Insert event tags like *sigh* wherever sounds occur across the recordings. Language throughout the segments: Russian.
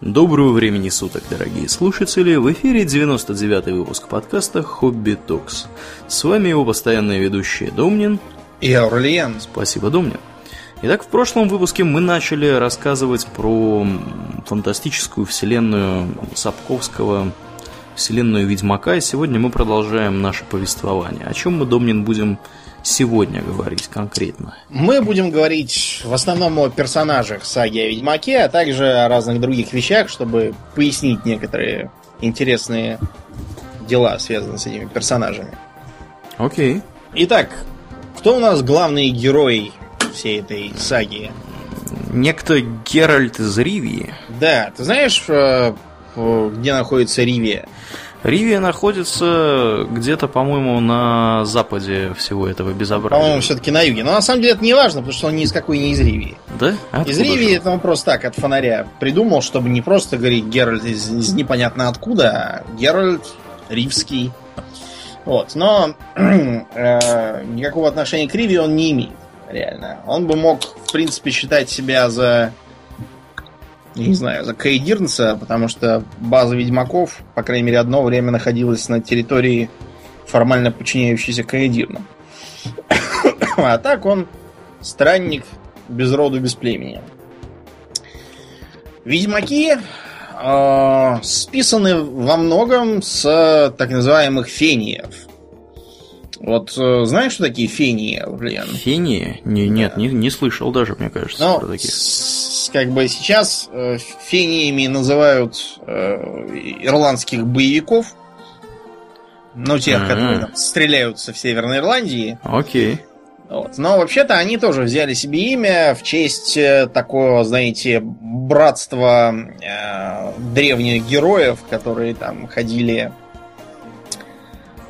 Доброго времени суток, дорогие слушатели! В эфире 99-й выпуск подкаста «Хобби Токс». С вами его постоянные ведущие Домнин и Аурлиен. Спасибо, Домнин. Итак, в прошлом выпуске мы начали рассказывать про фантастическую вселенную Сапковского, вселенную Ведьмака, и сегодня мы продолжаем наше повествование. О чем мы, Домнин, будем сегодня говорить конкретно? Мы будем говорить в основном о персонажах саги о Ведьмаке, а также о разных других вещах, чтобы пояснить некоторые интересные дела, связанные с этими персонажами. Окей. Итак, кто у нас главный герой всей этой саги? Некто Геральт из Ривии. Да, ты знаешь, э, где находится Ривия? Ривия находится где-то, по-моему, на западе всего этого безобразия. По-моему, все-таки на юге. Но на самом деле это не важно, потому что он ни из какой не из Ривии. Да? Откуда из Ривии это он просто так, от фонаря придумал, чтобы не просто говорить Геральт из, из непонятно откуда, а Геральт Ривский. Вот. Но *clears throat* э, никакого отношения к Ривии он не имеет, реально. Он бы мог, в принципе, считать себя за не знаю, за Каэдирнса, потому что база ведьмаков, по крайней мере, одно время находилась на территории, формально подчиняющейся Каэдирну. *coughs* а так он странник без роду, без племени. Ведьмаки э, списаны во многом с так называемых фениев. Вот э, знаешь, что такие фении, Блин? Фении? Не, нет, да. не, не слышал даже, мне кажется, ну, про таких. С, как бы сейчас э, фениями называют э, ирландских боевиков. Ну, тех, А-а-а. которые там, стреляются в Северной Ирландии. Окей. Вот. Но вообще-то они тоже взяли себе имя в честь э, такого, знаете, братства э, древних героев, которые там ходили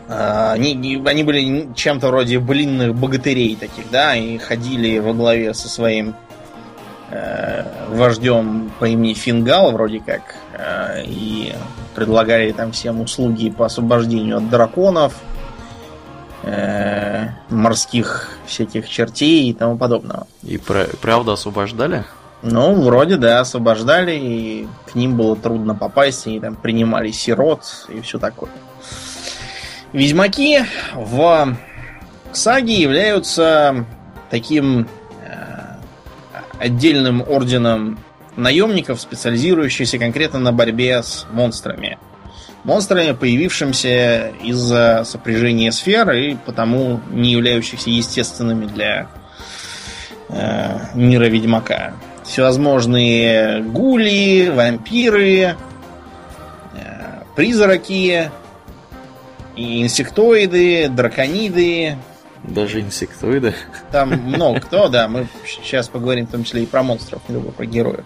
они, они были чем-то вроде блинных богатырей таких, да, и ходили во главе со своим э, вождем по имени Фингал, вроде как, э, и предлагали там всем услуги по освобождению от драконов, э, морских всяких чертей и тому подобного. И правда освобождали? Ну, вроде да, освобождали, и к ним было трудно попасть, и там принимали сирот и все такое. Ведьмаки в саге являются таким э, отдельным орденом наемников, специализирующихся конкретно на борьбе с монстрами. Монстрами, появившимся из-за сопряжения сфер и потому не являющихся естественными для э, мира Ведьмака. Всевозможные гули, вампиры, э, призраки, и инсектоиды, дракониды. Даже инсектоиды. Там много кто, да. Мы сейчас поговорим в том числе и про монстров, не только про героев.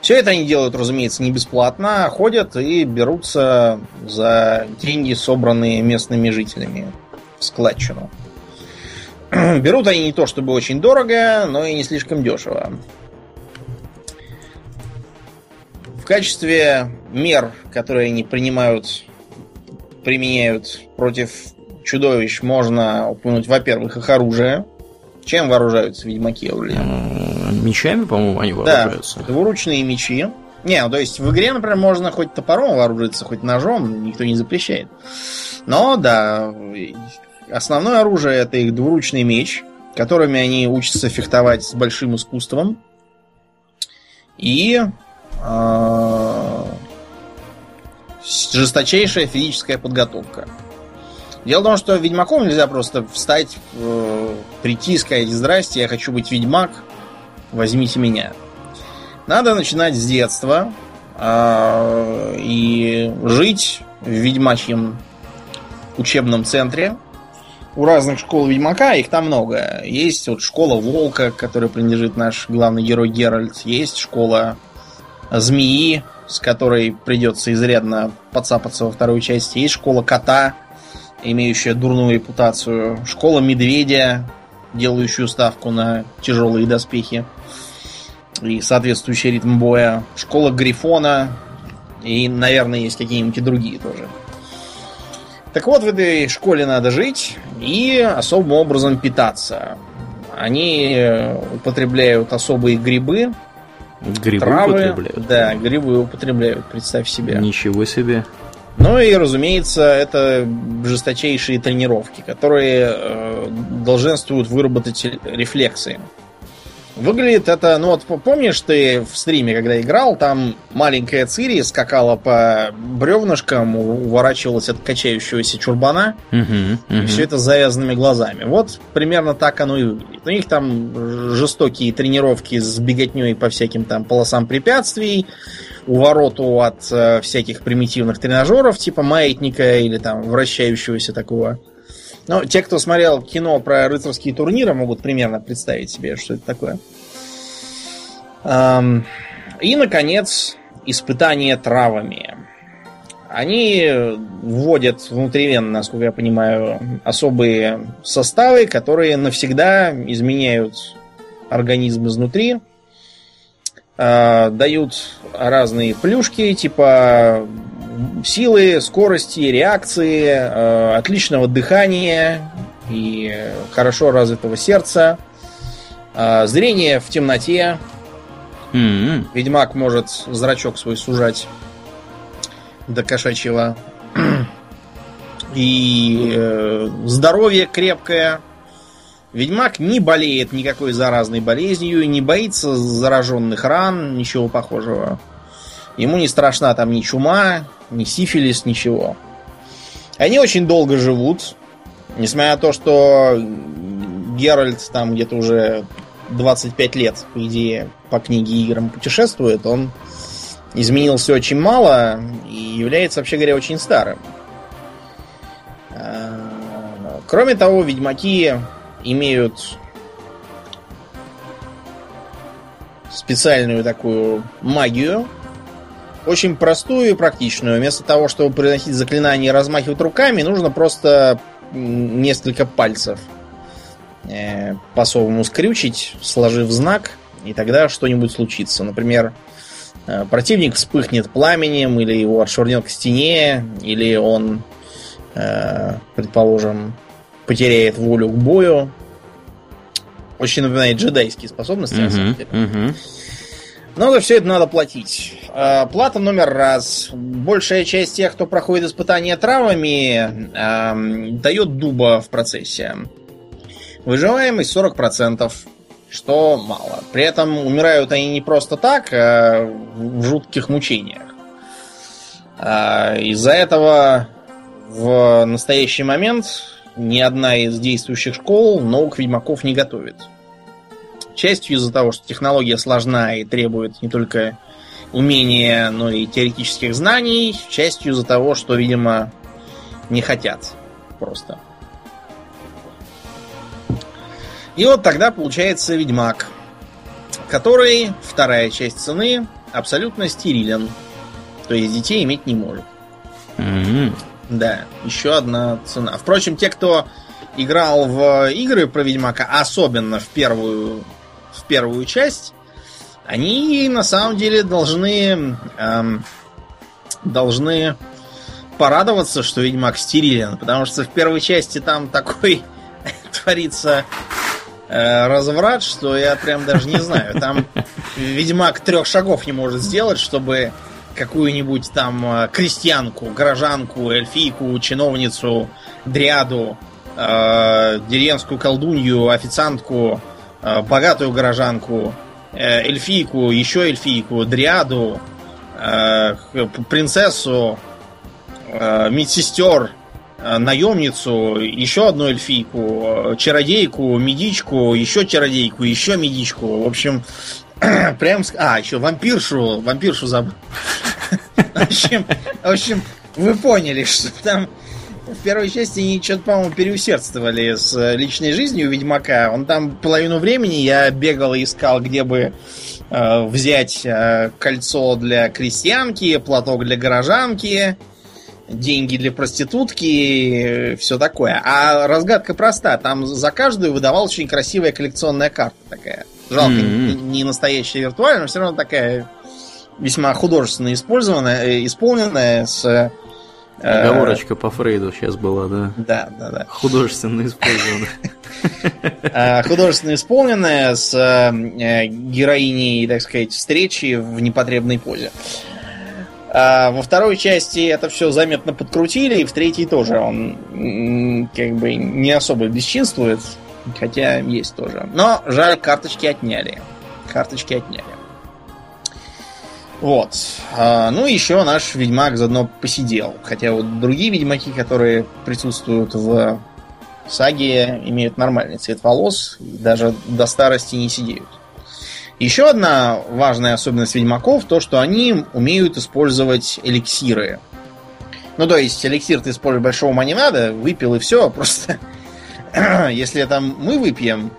Все это они делают, разумеется, не бесплатно, а ходят и берутся за деньги, собранные местными жителями в складчину. *clears throat* Берут они не то чтобы очень дорого, но и не слишком дешево. В качестве мер, которые они принимают применяют против чудовищ, можно упомянуть, во-первых, их оружие. Чем вооружаются ведьмаки, Аурелиан? Мечами, по-моему, они вооружаются. Да, двуручные мечи. Не, ну то есть в игре, например, можно хоть топором вооружиться, хоть ножом, никто не запрещает. Но, да, основное оружие это их двуручный меч, которыми они учатся фехтовать с большим искусством. И э, жесточайшая физическая подготовка. Дело в том, что ведьмаком нельзя просто встать, э, прийти и сказать «Здрасте, я хочу быть ведьмак, возьмите меня». Надо начинать с детства э, и жить в ведьмачьем учебном центре. У разных школ ведьмака, их там много. Есть вот школа волка, которой принадлежит наш главный герой Геральт. Есть школа змеи, с которой придется изрядно подцапаться во второй части. Есть школа кота, имеющая дурную репутацию. Школа медведя, делающую ставку на тяжелые доспехи и соответствующий ритм боя. Школа Грифона. И, наверное, есть какие-нибудь другие тоже. Так вот, в этой школе надо жить и особым образом питаться. Они употребляют особые грибы, Грибы травы, употребляют. Да, грибы употребляют, представь себе. Ничего себе. Ну и, разумеется, это жесточайшие тренировки, которые э, долженствуют выработать рефлексы. Выглядит это, ну вот помнишь ты в стриме, когда играл, там маленькая Цири скакала по бревнышкам, уворачивалась от качающегося чурбана, угу, угу. и все это с завязанными глазами. Вот примерно так оно и выглядит. У них там жестокие тренировки с беготней по всяким там полосам препятствий, увороту от э, всяких примитивных тренажеров, типа маятника или там вращающегося такого ну, те, кто смотрел кино про рыцарские турниры, могут примерно представить себе, что это такое. И, наконец, испытание травами. Они вводят внутривенно, насколько я понимаю, особые составы, которые навсегда изменяют организм изнутри. А, дают разные плюшки, типа силы, скорости, реакции, э, отличного дыхания и хорошо развитого сердца, э, зрение в темноте. Mm-hmm. Ведьмак может зрачок свой сужать до кошачьего. И э, здоровье крепкое. Ведьмак не болеет никакой заразной болезнью, не боится зараженных ран, ничего похожего. Ему не страшна там ни чума, ни сифилис, ничего. Они очень долго живут, несмотря на то, что Геральт там где-то уже 25 лет, по идее, по книге играм путешествует, он изменился очень мало и является, вообще говоря, очень старым. А, кроме того, ведьмаки имеют специальную такую магию, очень простую и практичную. Вместо того, чтобы приносить заклинание и размахивать руками, нужно просто несколько пальцев э, по-совому скрючить, сложив знак, и тогда что-нибудь случится. Например, э, противник вспыхнет пламенем, или его отшвырнет к стене, или он, э, предположим, потеряет волю к бою. Очень напоминает джедайские способности, uh-huh, на самом деле. Uh-huh. Но за все это надо платить. А, плата номер раз. Большая часть тех, кто проходит испытания травами, дает дуба в процессе. Выживаемость 40%, что мало. При этом умирают они не просто так, а в жутких мучениях. А, из-за этого в настоящий момент ни одна из действующих школ наук ведьмаков не готовит. Частью из-за того, что технология сложна и требует не только умения, но и теоретических знаний, частью из-за того, что, видимо, не хотят просто. И вот тогда получается Ведьмак, который, вторая часть цены, абсолютно стерилен. То есть детей иметь не может. Mm-hmm. Да, еще одна цена. Впрочем, те, кто играл в игры про Ведьмака, особенно в первую первую часть, они на самом деле должны эм, должны порадоваться, что Ведьмак стерилен, потому что в первой части там такой *laughs* творится э, разврат, что я прям даже не знаю. Там Ведьмак трех шагов не может сделать, чтобы какую-нибудь там э, крестьянку, горожанку, эльфийку, чиновницу, дриаду, э, деревенскую колдунью, официантку, богатую горожанку, э, эльфийку, еще эльфийку, дриаду, э, принцессу, медсестер, наемницу, еще одну эльфийку, чародейку, медичку, еще чародейку, еще медичку. В общем, *clears throat* прям... А, еще вампиршу, вампиршу забыл. *laughs* В общем, в общем, вы поняли, что там в первой части они что-то, по-моему, переусердствовали с э, личной жизнью Ведьмака. Он там половину времени я бегал и искал, где бы э, взять э, кольцо для крестьянки, платок для горожанки, деньги для проститутки, все такое. А разгадка проста. Там за каждую выдавалась очень красивая коллекционная карта такая. Жалко, mm-hmm. не настоящая виртуальная, но все равно такая весьма художественно использованная, исполненная с Оговорочка по Фрейду сейчас была, да? Да, да, да. Художественно использована. *laughs* А, художественно исполненная с э, героиней, так сказать, встречи в непотребной позе. А во второй части это все заметно подкрутили, и в третьей тоже он как бы не особо бесчинствует, хотя есть тоже. Но жаль, карточки отняли. Карточки отняли. Вот. А, ну, еще наш Ведьмак заодно посидел. Хотя вот другие Ведьмаки, которые присутствуют в саге, имеют нормальный цвет волос, и даже до старости не сидеют. Еще одна важная особенность Ведьмаков, то, что они умеют использовать эликсиры. Ну, то есть, эликсир ты использовать большого ума не надо, выпил и все, просто *clears throat* если там мы выпьем,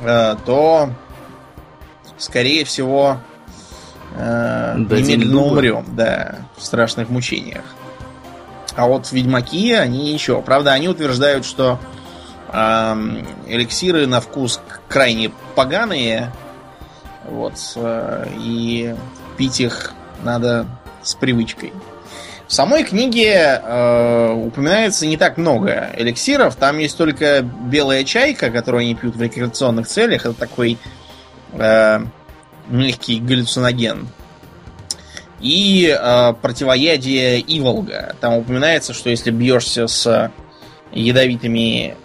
э, то, скорее всего, э, немедленно умрем, да, в страшных мучениях. А вот ведьмаки, они еще. Правда, они утверждают, что э, эликсиры на вкус крайне поганые. Вот. Э, и пить их надо с привычкой. В самой книге э, упоминается не так много эликсиров. Там есть только белая чайка, которую они пьют в рекреационных целях. Это такой э, мягкий галлюциноген. И э, противоядие Иволга. Там упоминается, что если бьешься с ядовитыми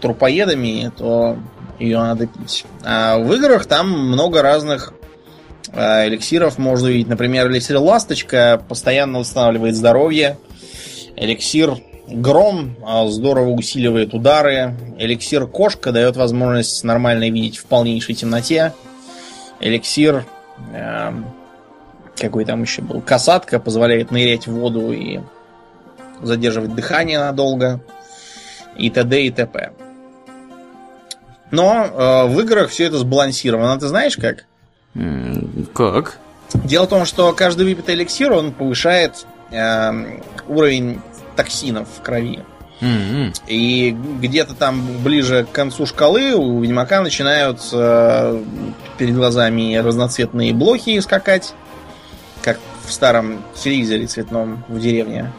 трупоедами, то ее надо пить. А в играх там много разных э, эликсиров можно увидеть. Например, эликсир Ласточка постоянно восстанавливает здоровье. Эликсир Гром э, здорово усиливает удары. Эликсир Кошка дает возможность нормально видеть в полнейшей темноте эликсир, э, какой там еще был, касатка, позволяет нырять в воду и задерживать дыхание надолго, и т.д. и т.п. Но э, в играх все это сбалансировано. Ты знаешь как? Как? Дело в том, что каждый выпитый эликсир, он повышает э, уровень токсинов в крови. Mm-hmm. И где-то там ближе к концу шкалы у Ведьмака начинают э, перед глазами разноцветные блохи скакать, как в старом телевизоре цветном в деревне.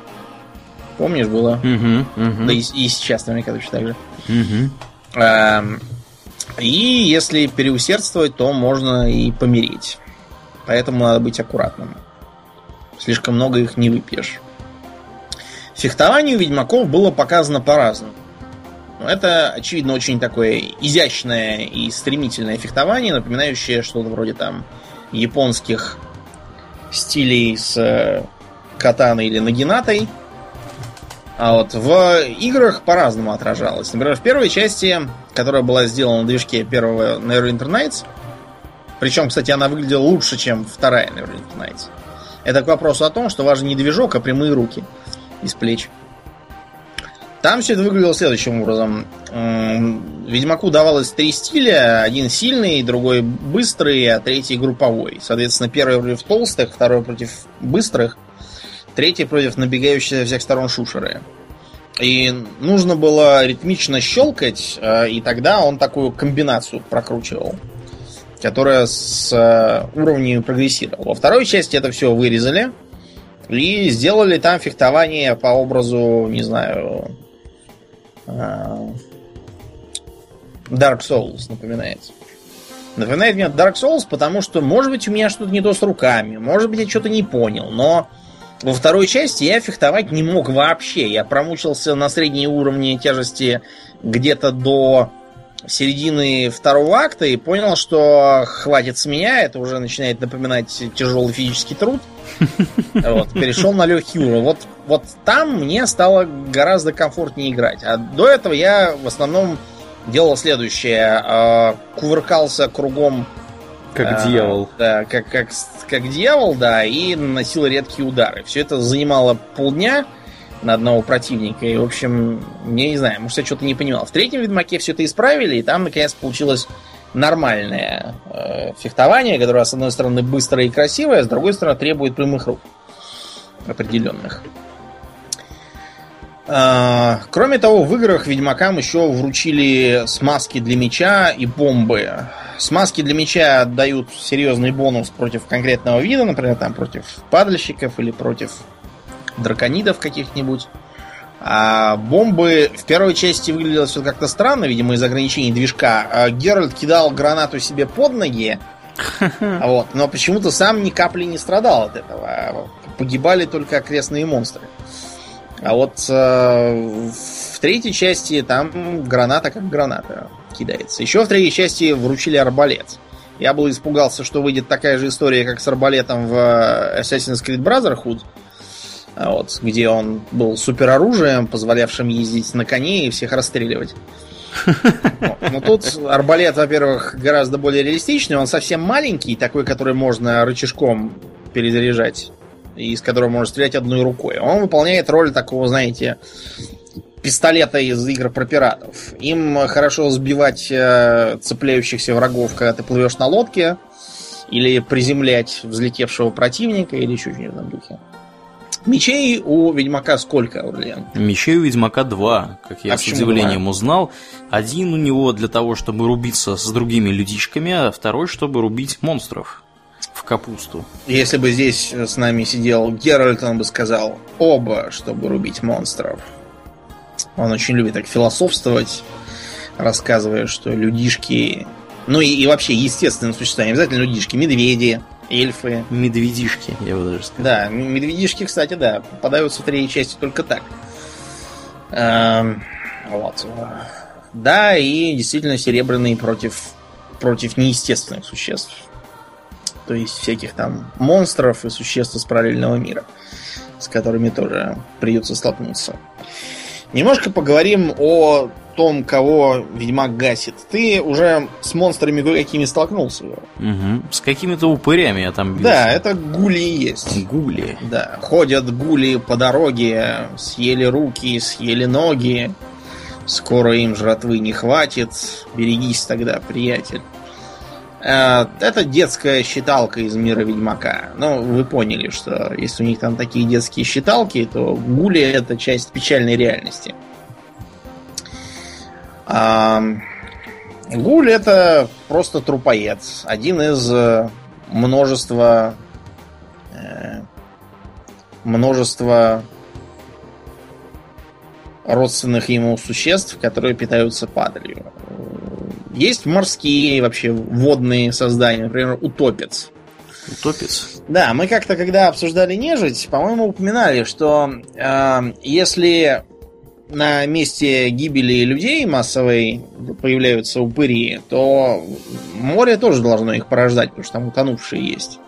Помнишь, было? Mm-hmm. Mm-hmm. Да и, и сейчас наверняка точно так же. Mm-hmm. И если переусердствовать, то можно и помереть. Поэтому надо быть аккуратным. Слишком много их не выпьешь. Фехтование у ведьмаков было показано по-разному. Это, очевидно, очень такое изящное и стремительное фехтование, напоминающее что-то вроде там японских стилей с э, катаной или нагинатой. А вот в играх по-разному отражалось. Например, в первой части, которая была сделана на движке первого Neverwinter Nights, причем, кстати, она выглядела лучше, чем вторая Neverwinter Nights. Это к вопросу о том, что важен не движок, а прямые руки из плеч. Там все это выглядело следующим образом. Ведьмаку давалось три стиля. Один сильный, другой быстрый, а третий групповой. Соответственно, первый против толстых, второй против быстрых, третий против набегающих со всех сторон шушеры. И нужно было ритмично щелкать, а, и тогда он такую комбинацию прокручивал, которая с а, уровнем прогрессировала. Во второй части это все вырезали, и сделали там фехтование по образу, не знаю, а, Dark Souls напоминает. Напоминает мне Dark Souls, потому что, может быть, у меня что-то не то с руками, может быть, я что-то не понял, но во второй части я фехтовать не мог вообще. Я промучился на средней уровне тяжести где-то до середины второго акта и понял, что хватит с меня, это уже начинает напоминать тяжелый физический труд. *laughs* Вот, перешел на легкий уровень. Вот, вот там мне стало гораздо комфортнее играть. А до этого я в основном делал следующее. Э, кувыркался кругом как э, дьявол. Да, как, как, как дьявол, да, и наносил редкие удары. Все это занимало полдня на одного противника. И, в общем, я не знаю, может, я что-то не понимал. В третьем Ведьмаке все это исправили, и там, наконец, получилось нормальное э, фехтование, которое, с одной стороны, быстрое и красивое, а с другой стороны, требует прямых рук определенных. Э, кроме того, в играх Ведьмакам еще вручили смазки для меча и бомбы. Смазки для меча дают серьезный бонус против конкретного вида, например, там против падальщиков или против драконидов каких-нибудь. А бомбы в первой части выглядело все как-то странно, видимо, из ограничений движка. А Геральт кидал гранату себе под ноги, *laughs* вот, но почему-то сам ни капли не страдал от этого. Погибали только окрестные монстры. А вот э, в третьей части там граната как граната кидается. Еще в третьей части вручили арбалет. Я был испугался, что выйдет такая же история, как с арбалетом в Assassin's Creed Brotherhood, вот, где он был супероружием, позволявшим ездить на коне и всех расстреливать. Но тут арбалет, во-первых, гораздо более реалистичный. Он совсем маленький, такой, который можно рычажком перезаряжать. И из которого можно стрелять одной рукой. Он выполняет роль такого, знаете, пистолета из игр про пиратов. Им хорошо сбивать э, цепляющихся врагов, когда ты плывешь на лодке, или приземлять взлетевшего противника, или еще что-нибудь в этом духе. Мечей у Ведьмака сколько, Аурлиан? Мечей у Ведьмака два, как я а с удивлением два? узнал. Один у него для того, чтобы рубиться с другими людичками, а второй, чтобы рубить монстров в капусту. Если бы здесь с нами сидел Геральт, он бы сказал оба, чтобы рубить монстров. Он очень любит так философствовать, рассказывая, что людишки... Ну и, и вообще естественные существа, не обязательно людишки, медведи, эльфы. Медведишки, я бы даже сказал. Да, медведишки, кстати, да, попадаются в третьей части только так. Эм, вот. Да, и действительно серебряные против, против неестественных существ. То есть всяких там монстров и существ из параллельного мира, с которыми тоже придется столкнуться. Немножко поговорим о том, кого Ведьмак гасит. Ты уже с монстрами кое-какими столкнулся. Угу. С какими-то упырями я там бился. Да, это гули есть. Гули. Да. Ходят гули по дороге, съели руки, съели ноги. Скоро им жратвы не хватит. Берегись тогда, приятель. Э, это детская считалка из мира Ведьмака. Ну, вы поняли, что если у них там такие детские считалки, то гули это часть печальной реальности. Гуль это просто трупоед. Один из э, множества э, множества родственных ему существ, которые питаются падалью. Есть морские вообще водные создания, например, утопец. Утопец? Да, мы как-то, когда обсуждали нежить, по-моему, упоминали, что э, если на месте гибели людей массовой появляются упыри, то море тоже должно их порождать, потому что там утонувшие есть.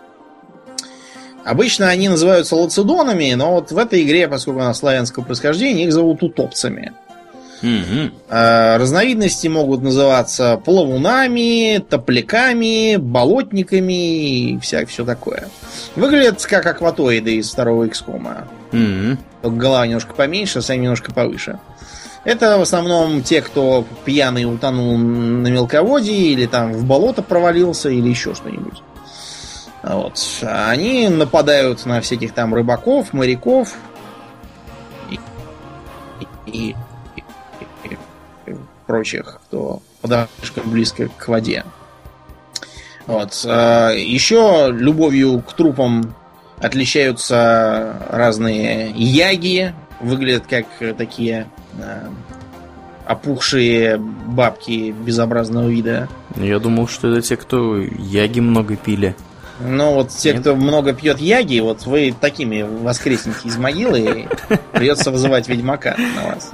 Обычно они называются лацедонами, но вот в этой игре, поскольку она славянского происхождения, их зовут утопцами. Угу. Разновидности могут называться плавунами, топляками, болотниками и вся, все такое. Выглядят как акватоиды из второго XCOM. Угу. Только голова немножко поменьше, а сами немножко повыше. Это в основном те, кто пьяный утонул на мелководье, или там в болото провалился, или еще что-нибудь. Вот. Они нападают на всяких там рыбаков, моряков и, и, прочих, кто подошел близко к воде. Вот. А, Еще любовью к трупам отличаются разные яги. Выглядят как такие а, опухшие бабки безобразного вида. Я думал, что это те, кто яги много пили. Ну, вот те, Нет? кто много пьет яги, вот вы такими воскреснете из могилы, и *laughs* придется вызывать ведьмака на вас.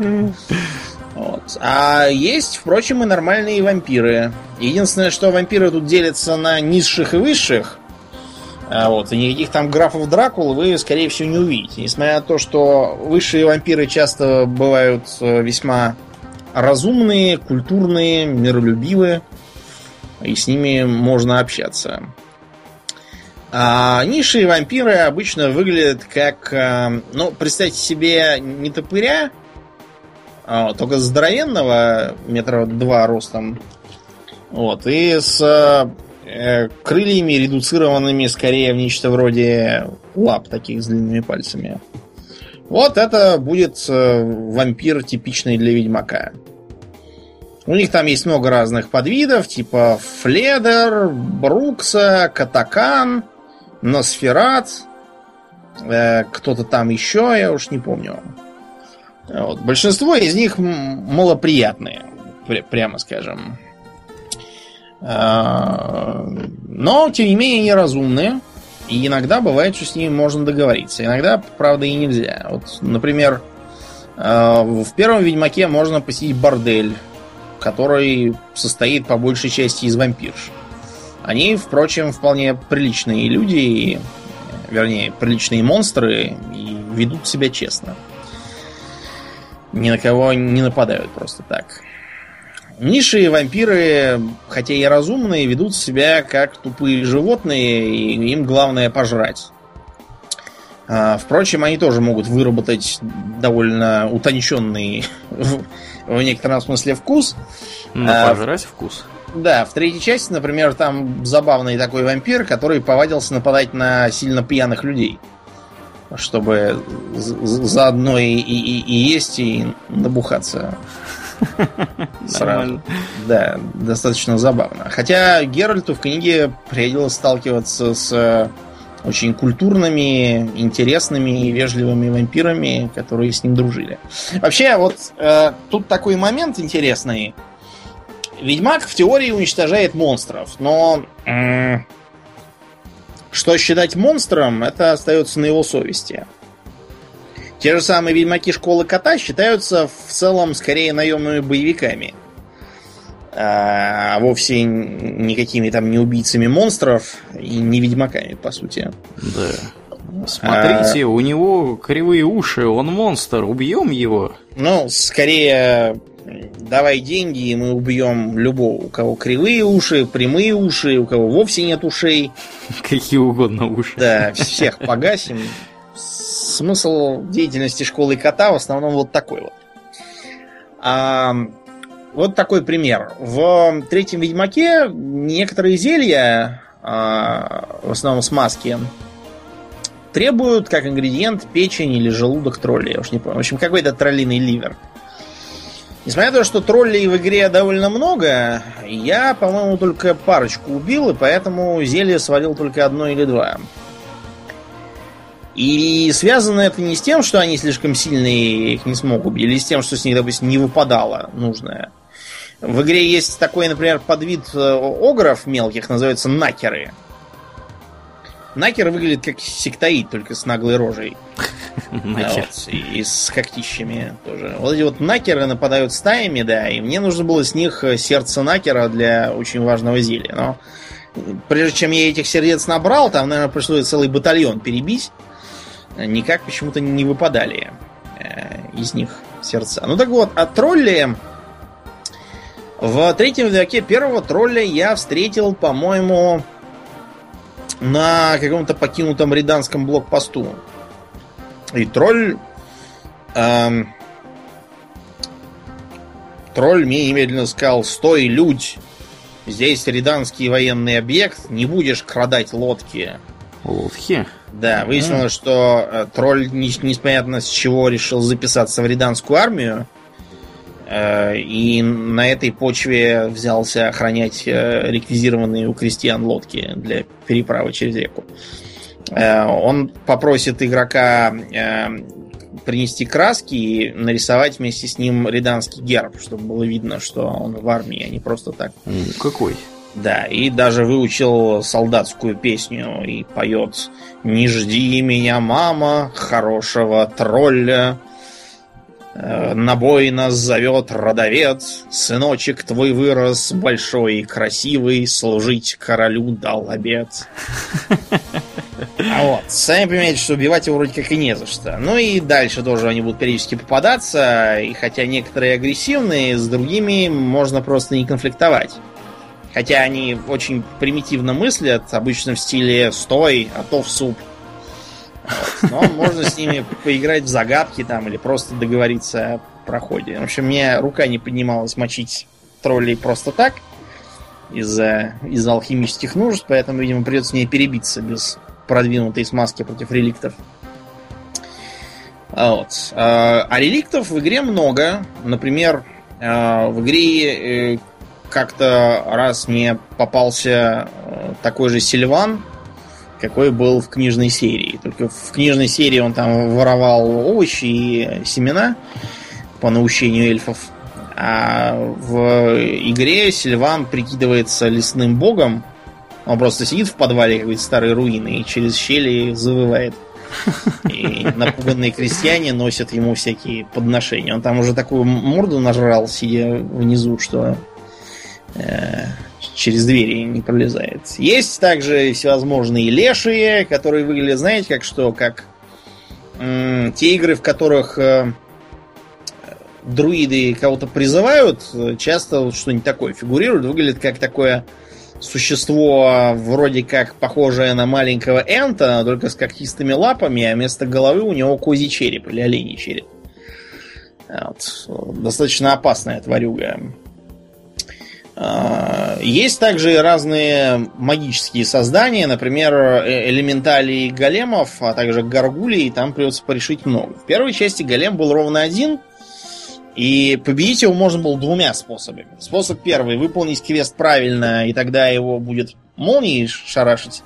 Вот. А есть, впрочем, и нормальные вампиры. Единственное, что вампиры тут делятся на низших и высших. А вот, и никаких там графов Дракул вы, скорее всего, не увидите. Несмотря на то, что высшие вампиры часто бывают э, весьма разумные, культурные, миролюбивые. И с ними можно общаться. А низшие вампиры обычно выглядят как... Э, ну, представьте себе не топыря, а, только здоровенного, метра два ростом. Вот, и с э, крыльями, редуцированными скорее в нечто вроде лап таких с длинными пальцами. Вот это будет э, вампир типичный для ведьмака. У них там есть много разных подвидов, типа Фледер, Брукса, Катакан, Носферат, э, кто-то там еще, я уж не помню. Вот. Большинство из них малоприятные, прямо скажем. А, но, тем не менее, они разумные. И иногда бывает, что с ними можно договориться. Иногда, правда, и нельзя. Вот, например, а, в первом Ведьмаке можно посетить бордель, который состоит по большей части из вампирш. Они, впрочем, вполне приличные люди, вернее, приличные монстры и ведут себя честно. Ни на кого не нападают просто так. Низшие вампиры, хотя и разумные, ведут себя как тупые животные, и им главное пожрать. А, впрочем, они тоже могут выработать довольно утонченный *laughs* в, некотором смысле вкус. А, пожрать вкус. Да, в третьей части, например, там забавный такой вампир, который повадился нападать на сильно пьяных людей. Чтобы заодно и, и, и есть, и набухаться. *laughs* Сразу. Да, достаточно забавно. Хотя Геральту в книге приходилось сталкиваться с очень культурными, интересными и вежливыми вампирами, которые с ним дружили. Вообще, вот э, тут такой момент интересный. Ведьмак в теории уничтожает монстров, но э, что считать монстром, это остается на его совести. Те же самые ведьмаки школы кота считаются в целом скорее наемными боевиками. А вовсе никакими там не убийцами монстров и не ведьмаками, по сути. Да. Смотрите, а... у него кривые уши, он монстр, убьем его. Ну, скорее давай деньги, и мы убьем любого, у кого кривые уши, прямые уши, у кого вовсе нет ушей. *laughs* Какие угодно уши. Да, всех погасим смысл деятельности школы кота в основном вот такой вот. А, вот такой пример. В третьем Ведьмаке некоторые зелья, а, в основном смазки, требуют как ингредиент печень или желудок тролля. Я уж не помню. В общем, какой-то троллиный ливер. Несмотря на то, что троллей в игре довольно много, я, по-моему, только парочку убил, и поэтому зелье свалил только одно или два. И связано это не с тем, что они слишком сильные, их не смог убить, или с тем, что с них, допустим, не выпадало нужное. В игре есть такой, например, подвид э, огров мелких, называется накеры. Накер выглядит как сектоид, только с наглой рожей. Вот, и с когтищами тоже. Вот эти вот накеры нападают стаями, да, и мне нужно было с них э, сердце накера для очень важного зелья. Но прежде чем я этих сердец набрал, там, наверное, пришлось целый батальон перебить никак почему-то не выпадали э, из них сердца. Ну так вот, а тролли... В третьем веке первого тролля я встретил, по-моему, на каком-то покинутом риданском блокпосту. И тролль... Эм, тролль мне немедленно сказал, стой, людь, здесь риданский военный объект, не будешь крадать лодки. Лодки? Да, выяснилось, mm. что э, тролль не, непонятно с чего решил записаться в риданскую армию. Э, и на этой почве взялся охранять э, реквизированные у крестьян лодки для переправы через реку. Э, он попросит игрока э, принести краски и нарисовать вместе с ним риданский герб, чтобы было видно, что он в армии, а не просто так. Какой? Да, и даже выучил солдатскую песню и поет «Не жди меня, мама, хорошего тролля, э, на бой нас зовет родовец, сыночек твой вырос большой и красивый, служить королю дал обед». А вот, сами понимаете, что убивать его вроде как и не за что. Ну и дальше тоже они будут периодически попадаться, и хотя некоторые агрессивные, с другими можно просто не конфликтовать. Хотя они очень примитивно мыслят, обычно в стиле «стой, а то в суп». Но можно с ними поиграть в загадки там или просто договориться о проходе. В общем, мне рука не поднималась мочить троллей просто так из-за из алхимических нужд, поэтому, видимо, придется мне перебиться без продвинутой смазки против реликтов. Вот. А, а реликтов в игре много. Например, а, в игре э, как-то раз мне попался э, такой же Сильван, какой был в книжной серии. Только в книжной серии он там воровал овощи и семена по наущению эльфов. А в игре Сильван прикидывается лесным богом. Он просто сидит в подвале какой-то старой руины и через щели завывает. И напуганные крестьяне носят ему всякие подношения. Он там уже такую морду нажрал, сидя внизу, что э, через двери не пролезает. Есть также всевозможные лешие, которые выглядят, знаете, как что? Как м- те игры, в которых э, друиды кого-то призывают, часто вот что-нибудь такое фигурирует, выглядит как такое существо вроде как похожее на маленького энта, только с когтистыми лапами, а вместо головы у него козий череп или оленей череп. Вот. Достаточно опасная тварюга. А, есть также разные магические создания, например, э, элементалей големов, а также горгулей, там придется порешить много. В первой части голем был ровно один, и победить его можно было двумя способами. Способ первый, выполнить квест правильно, и тогда его будет молнией шарашить,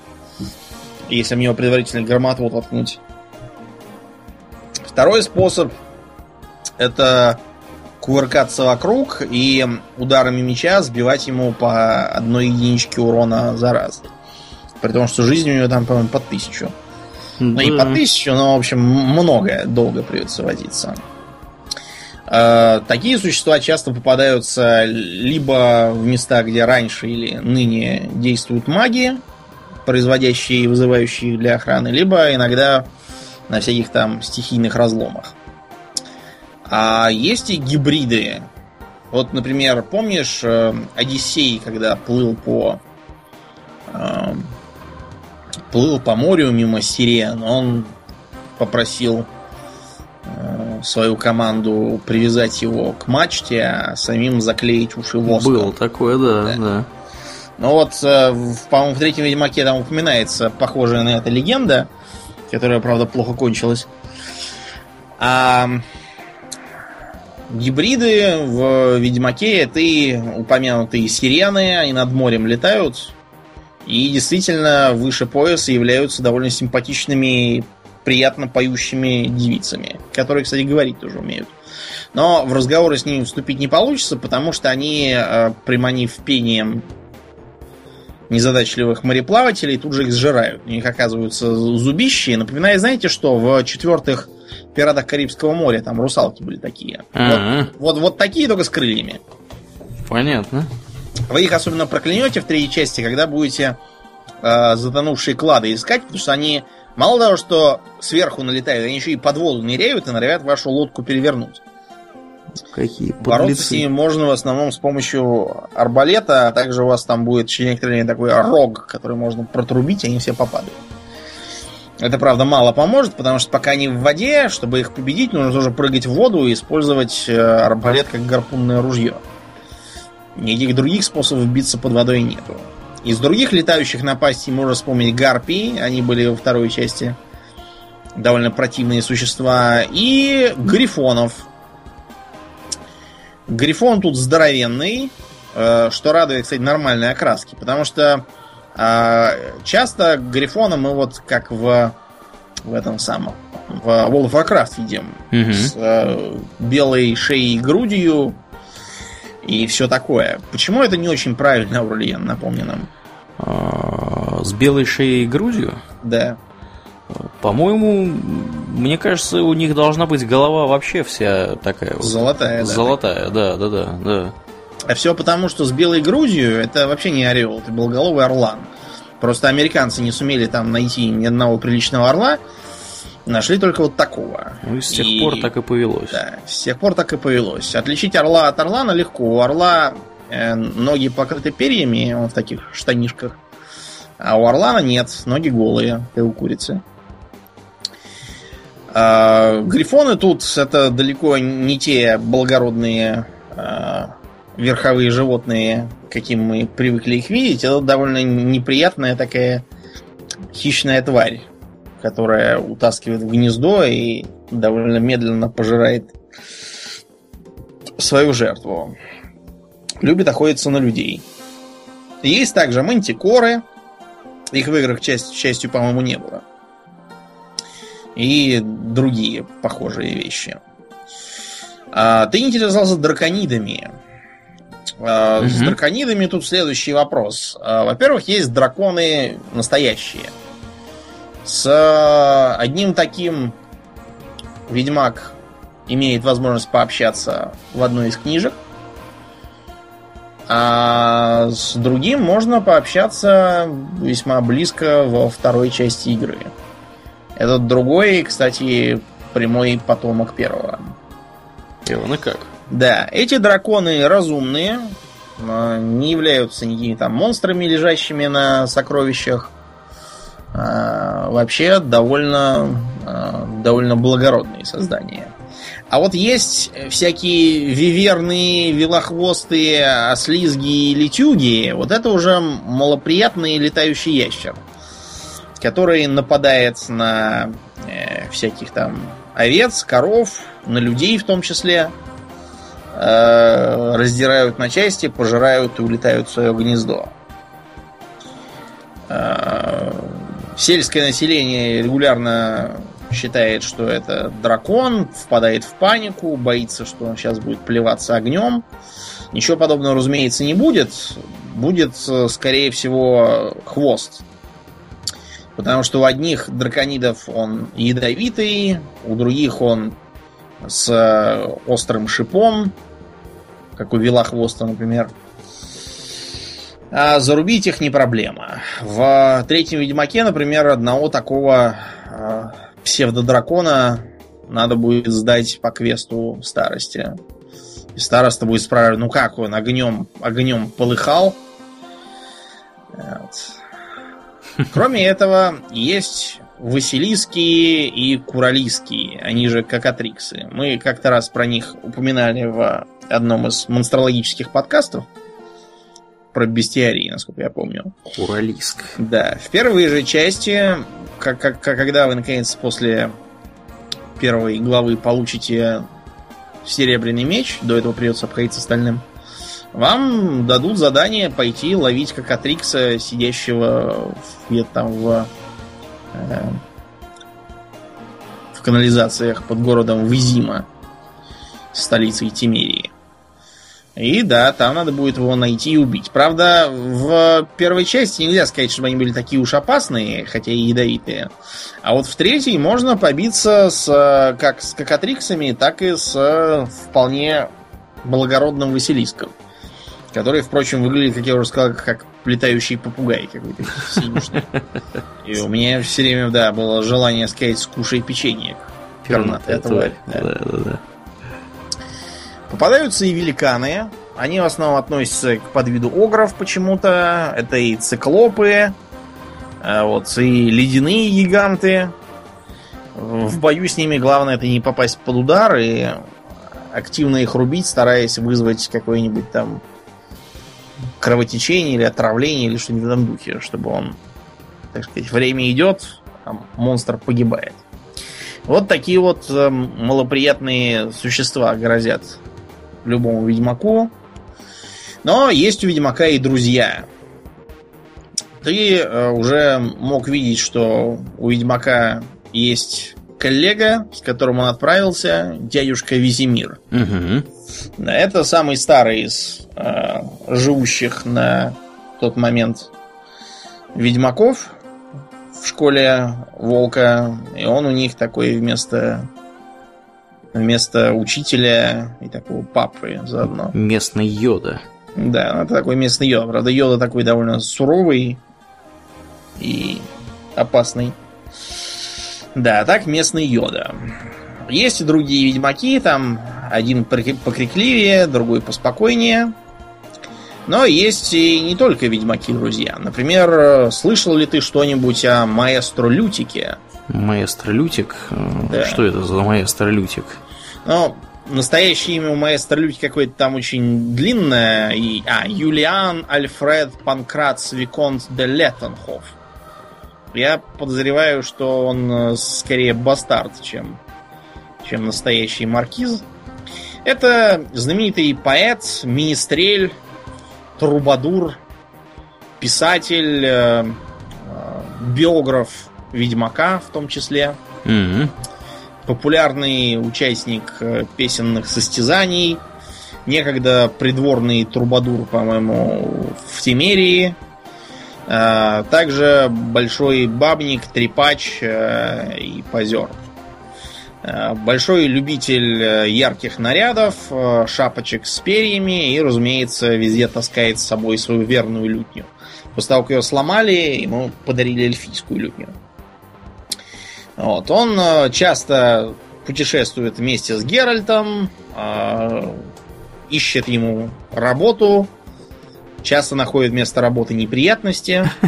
если в него предварительно громотвод воткнуть. Второй способ это кувыркаться вокруг и ударами меча сбивать ему по одной единичке урона за раз. При том, что жизнь у него там, по-моему, под тысячу. Ну, не по тысячу, но, в общем, много долго придется возиться. Э, такие существа часто попадаются либо в места, где раньше или ныне действуют маги, производящие и вызывающие их для охраны, либо иногда на всяких там стихийных разломах. А есть и гибриды. Вот, например, помнишь э, Одиссей, когда плыл по э, плыл по морю мимо сирен, он попросил э, свою команду привязать его к мачте, а самим заклеить уши воском. Было такое, да, да. да. Ну вот, э, по-моему, в третьем Ведьмаке там упоминается похожая на это легенда, которая, правда, плохо кончилась. А Гибриды в Ведьмаке и упомянутые сирены, они над морем летают. И действительно выше пояса являются довольно симпатичными, приятно поющими девицами, которые, кстати, говорить тоже умеют. Но в разговоры с ними вступить не получится, потому что они, э, приманив пением незадачливых мореплавателей, тут же их сжирают. У них оказываются зубищи. Напоминаю, знаете что, в четвертых пиратах Карибского моря, там русалки были такие. Вот, вот, вот такие, только с крыльями. Понятно. Вы их особенно проклянете в третьей части, когда будете э, затонувшие клады искать, потому что они мало того, что сверху налетают, они еще и под воду ныряют и норовят вашу лодку перевернуть. Какие подлецы. Бороться с ними можно в основном с помощью арбалета, а также у вас там будет через некоторое время такой рог, который можно протрубить, и они все попадают. Это, правда, мало поможет, потому что пока они в воде, чтобы их победить, нужно тоже прыгать в воду и использовать э, арбалет как гарпунное ружье. Никаких других способов биться под водой нету. Из других летающих напастей можно вспомнить гарпии, они были во второй части. Довольно противные существа. И грифонов. Грифон тут здоровенный, э, что радует, кстати, нормальной окраски, потому что часто Грифона мы вот как в, в этом самом в World of Warcraft видим. Угу. С э, белой шеей и грудью и все такое. Почему это не очень правильно, Аурлиен, напомни нам? А, с белой шеей и грудью? Да. По-моему, мне кажется, у них должна быть голова вообще вся такая. Золотая, вот, да. Золотая, да, да, да, да. А все потому, что с белой грудью это вообще не орел, это белоголовый орлан. Просто американцы не сумели там найти ни одного приличного орла, нашли только вот такого. Ну и с тех и, пор так и повелось. Да, с тех пор так и повелось. Отличить орла от орлана легко. У орла э, ноги покрыты перьями, он в таких штанишках. А у орлана нет, ноги голые, как у курицы. А, грифоны тут это далеко не те благородные а, верховые животные, каким мы привыкли их видеть, это довольно неприятная такая хищная тварь, которая утаскивает в гнездо и довольно медленно пожирает свою жертву. Любит охотиться на людей. Есть также мантикоры, Их в играх часть, частью, по-моему, не было. И другие похожие вещи. А, ты интересовался драконидами. А, угу. С драконидами тут следующий вопрос. А, во-первых, есть драконы настоящие. С одним таким Ведьмак имеет возможность пообщаться в одной из книжек. А с другим можно пообщаться весьма близко во второй части игры. Этот другой, кстати, прямой потомок первого. И он и как? Да, эти драконы разумные, не являются никакими там монстрами, лежащими на сокровищах. А, вообще довольно, а, довольно благородные создания. А вот есть всякие виверные, велохвостые, ослизги и летюги. Вот это уже малоприятный летающий ящер, который нападает на э, всяких там овец, коров, на людей в том числе. Э, раздирают на части, пожирают и улетают в свое гнездо. Э, сельское население регулярно считает, что это дракон, впадает в панику, боится, что он сейчас будет плеваться огнем. Ничего подобного, разумеется, не будет. Будет, э, скорее всего, хвост. Потому что у одних драконидов он ядовитый, у других он с острым шипом, как у Вилахвоста, например. А зарубить их не проблема. В третьем Ведьмаке, например, одного такого э, псевдодракона надо будет сдать по квесту старости. И староста будет спрашивать, ну как он огнем, огнем полыхал. Вот. Кроме этого, есть Василийские и Куралийские, они же кокатриксы. Мы как-то раз про них упоминали в одном из монстрологических подкастов про бестиарий, насколько я помню. Куралиск. Да. В первой же части, как, как, когда вы наконец после первой главы получите серебряный меч, до этого придется обходиться остальным, вам дадут задание пойти ловить кокатрикса, сидящего где-то там в Э, в канализациях под городом Визима, столицей Тимерии. И да, там надо будет его найти и убить. Правда, в первой части нельзя сказать, чтобы они были такие уж опасные, хотя и ядовитые. А вот в третьей можно побиться с, как с кокатриксами, так и с вполне благородным Василиском. Который, впрочем, выглядит, как я уже сказал, как летающий попугай какой-то синюшный. И у меня все время, да, было желание сказать «скушай печенье». Пернатая тварь. Да. Да, да. Попадаются и великаны. Они в основном относятся к подвиду огров почему-то. Это и циклопы, а вот, и ледяные гиганты. В бою с ними главное это не попасть под удар и активно их рубить, стараясь вызвать какой-нибудь там кровотечение или отравление или что-нибудь в этом духе, чтобы он, так сказать, время идет, а монстр погибает. Вот такие вот э, малоприятные существа грозят любому ведьмаку. Но есть у ведьмака и друзья. Ты э, уже мог видеть, что у ведьмака есть коллега, с которым он отправился, дядюшка Визимир. Угу. Это самый старый из э, живущих на тот момент ведьмаков в школе Волка. И он у них такой вместо вместо учителя и такого папы заодно. Местный Йода. Да, ну, это такой местный Йода. Правда, Йода такой довольно суровый и опасный. Да, так местный Йода. Есть и другие ведьмаки, там один покрикливее, другой поспокойнее. Но есть и не только ведьмаки, друзья. Например, слышал ли ты что-нибудь о маэстро Лютике? Маэстро Лютик? Да. Что это за маэстро Лютик? Ну, настоящее имя у маэстро Лютик какое-то там очень длинное. И, а, Юлиан Альфред Панкратс Виконт де Леттенхоф. Я подозреваю, что он э, скорее бастард, чем, чем настоящий маркиз. Это знаменитый поэт, министрель, трубадур, писатель, э, биограф Ведьмака в том числе. Мгм. Популярный участник э, песенных состязаний. Некогда придворный трубадур, по-моему, в Тимерии. А, Также большой бабник, трепач э, и позер. Э, Большой любитель э, ярких нарядов, э, шапочек с перьями и, разумеется, везде таскает с собой свою верную лютню. После того, как ее сломали, ему подарили эльфийскую лютню. Вот. Он э, часто путешествует вместе с Геральтом, э, ищет ему работу, часто находит вместо работы неприятности. *laughs*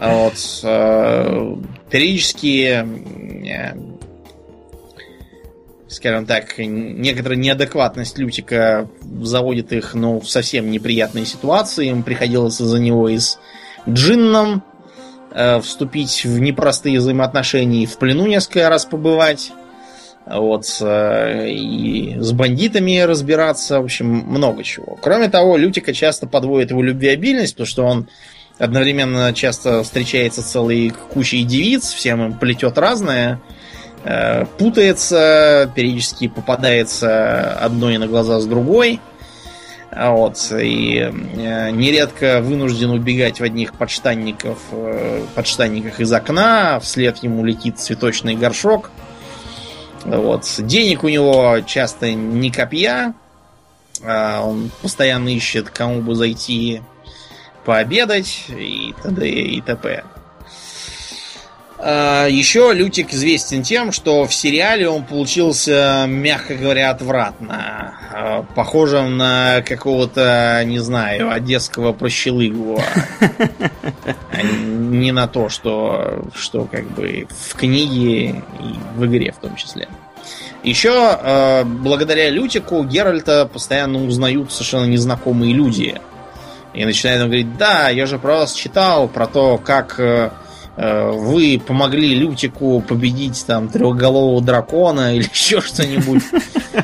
А Вот, э, периодически, э, скажем так, некоторая неадекватность Лютика заводит их ну, в совсем неприятные ситуации. Им приходилось из-за него и с Джинном вступить в непростые взаимоотношения в плену несколько раз побывать. Вот, э, и с бандитами разбираться, в общем, много чего. Кроме того, Лютика часто подводит его любвеобильность, потому что он одновременно часто встречается целой кучей девиц, всем им плетет разное, э, путается, периодически попадается одной на глаза с другой. А Вот, и э, нередко вынужден убегать в одних подштанников, э, подштанниках из окна, вслед ему летит цветочный горшок. Вот. Денег у него часто не копья. а Он постоянно ищет, кому бы зайти пообедать и т.д. и т.п. А, Еще Лютик известен тем, что в сериале он получился, мягко говоря, отвратно. А, Похожим на какого-то, не знаю, одесского прощелыгу. а Не на то, что, что как бы в книге и в игре в том числе. Еще благодаря Лютику Геральта постоянно узнают совершенно незнакомые люди. И начинают говорить, да, я же про вас читал, про то, как э, вы помогли Лютику победить там трехголового дракона *laughs* или еще что-нибудь.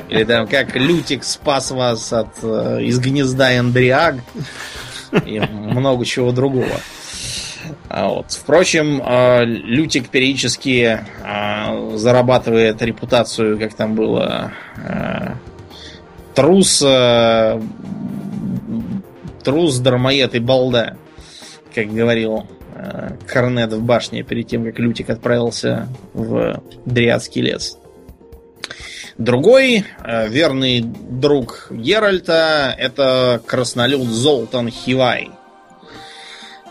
Или там как Лютик спас вас от э, из гнезда Эндриаг. И много чего другого. А Вот. Впрочем, э, Лютик периодически э, зарабатывает репутацию, как там было, э, трус, э, трус, дармоед и балда, как говорил э, Корнет в башне перед тем, как Лютик отправился в Дриадский лес. Другой э, верный друг Геральта это краснолюд Золтан Хивай.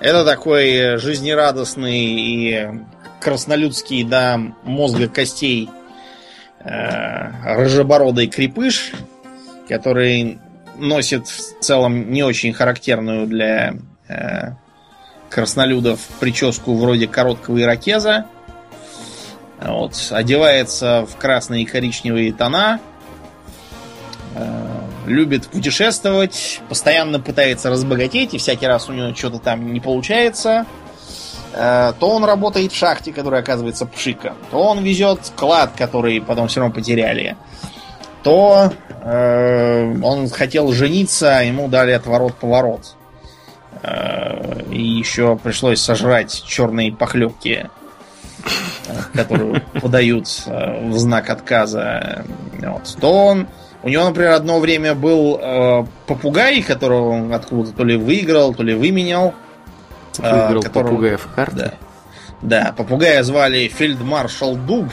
Это такой жизнерадостный и краснолюдский до мозга костей э, рыжебородый крепыш, который носит в целом не очень характерную для э, краснолюдов прическу вроде короткого ирокеза. Вот, одевается в красные и коричневые тона. э, любит путешествовать, постоянно пытается разбогатеть, и всякий раз у него что-то там не получается. Э, то он работает в шахте, которая оказывается пшиком, то он везет клад, который потом все равно потеряли. То э, он хотел жениться, ему дали отворот-поворот. Э, и еще пришлось сожрать черные похлебки, э, которую подают э, в знак отказа. Вот. То он у него, например, одно время был э, попугай, которого он откуда-то то ли выиграл, то ли выменял. э, Выиграл которого- попугаев в карте. Да. Да, попугая звали фельдмаршал Дуб.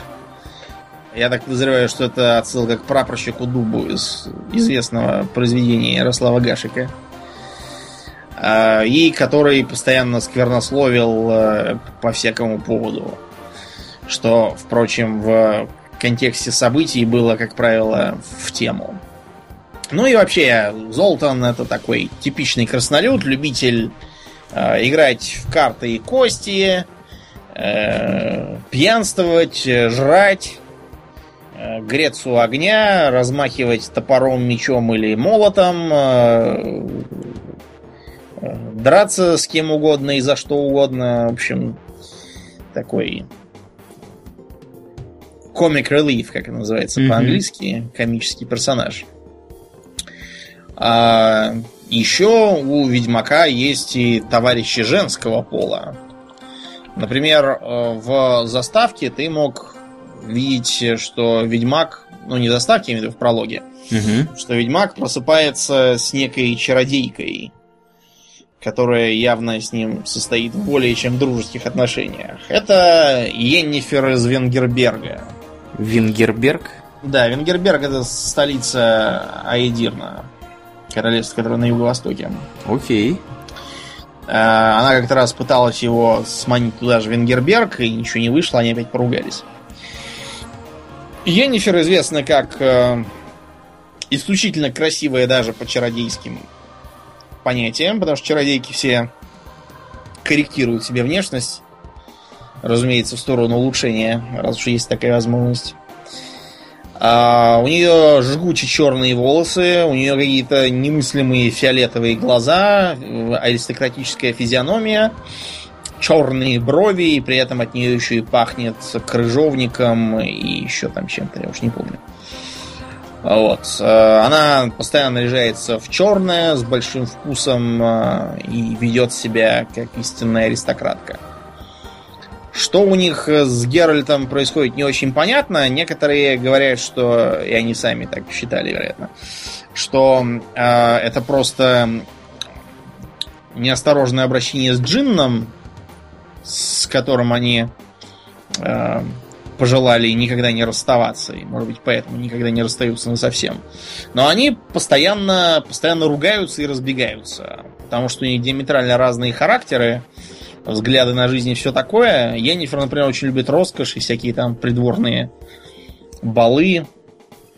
Я так подозреваю, что это отсылка к прапорщику Дубу из известного произведения Ярослава Гашика. А, И который постоянно сквернословил э, по всякому поводу. Что, впрочем, в контексте событий было, как правило, в тему. Ну и вообще, Золтан это такой типичный краснолюд, любитель э, играть в карты и кости, э, пьянствовать, э, жрать, э, греться у огня, размахивать топором, мечом или молотом, э, э, драться с кем угодно и за что угодно. В общем, такой comic relief, как это называется Мгм. по-английски, комический персонаж. А, еще у Ведьмака есть и товарищи женского пола. Например, э, в заставке ты мог видеть, что Ведьмак, ну не заставке, я имею в виду в прологе, Угу. что Ведьмак просыпается с некой чародейкой, которая явно с ним состоит в более чем дружеских отношениях. Это Йеннифер из Венгерберга. Вингерберг. Да, Венгерберг это столица Аэдирна, королевство, которое на юго-востоке. Окей. Э, Она как-то раз пыталась его сманить туда же Венгерберг, и ничего не вышло, они опять поругались. Йеннифер известна как э, исключительно красивая даже по чародейским понятиям, потому что чародейки все корректируют себе внешность, разумеется, в сторону улучшения, раз уж есть такая возможность. А, у нее жгучие черные волосы, у нее какие-то немыслимые фиолетовые глаза, э, аристократическая физиономия, черные брови, и при этом от нее еще и пахнет крыжовником и еще там чем-то, я уж не помню. Вот. Э, Она постоянно наряжается в черное, с большим вкусом э, и ведет себя как истинная аристократка. Что у них э, с Геральтом происходит не очень понятно. Некоторые говорят, что, и они сами так считали, вероятно, что э, это просто неосторожное обращение с Джинном, с которым они пожелали никогда не расставаться, и, может быть, поэтому никогда не расстаются на совсем. Но они постоянно, постоянно ругаются и разбегаются, потому что у них диаметрально разные характеры, взгляды на жизнь и все такое. Йеннифер, например, очень любит роскошь и всякие там придворные балы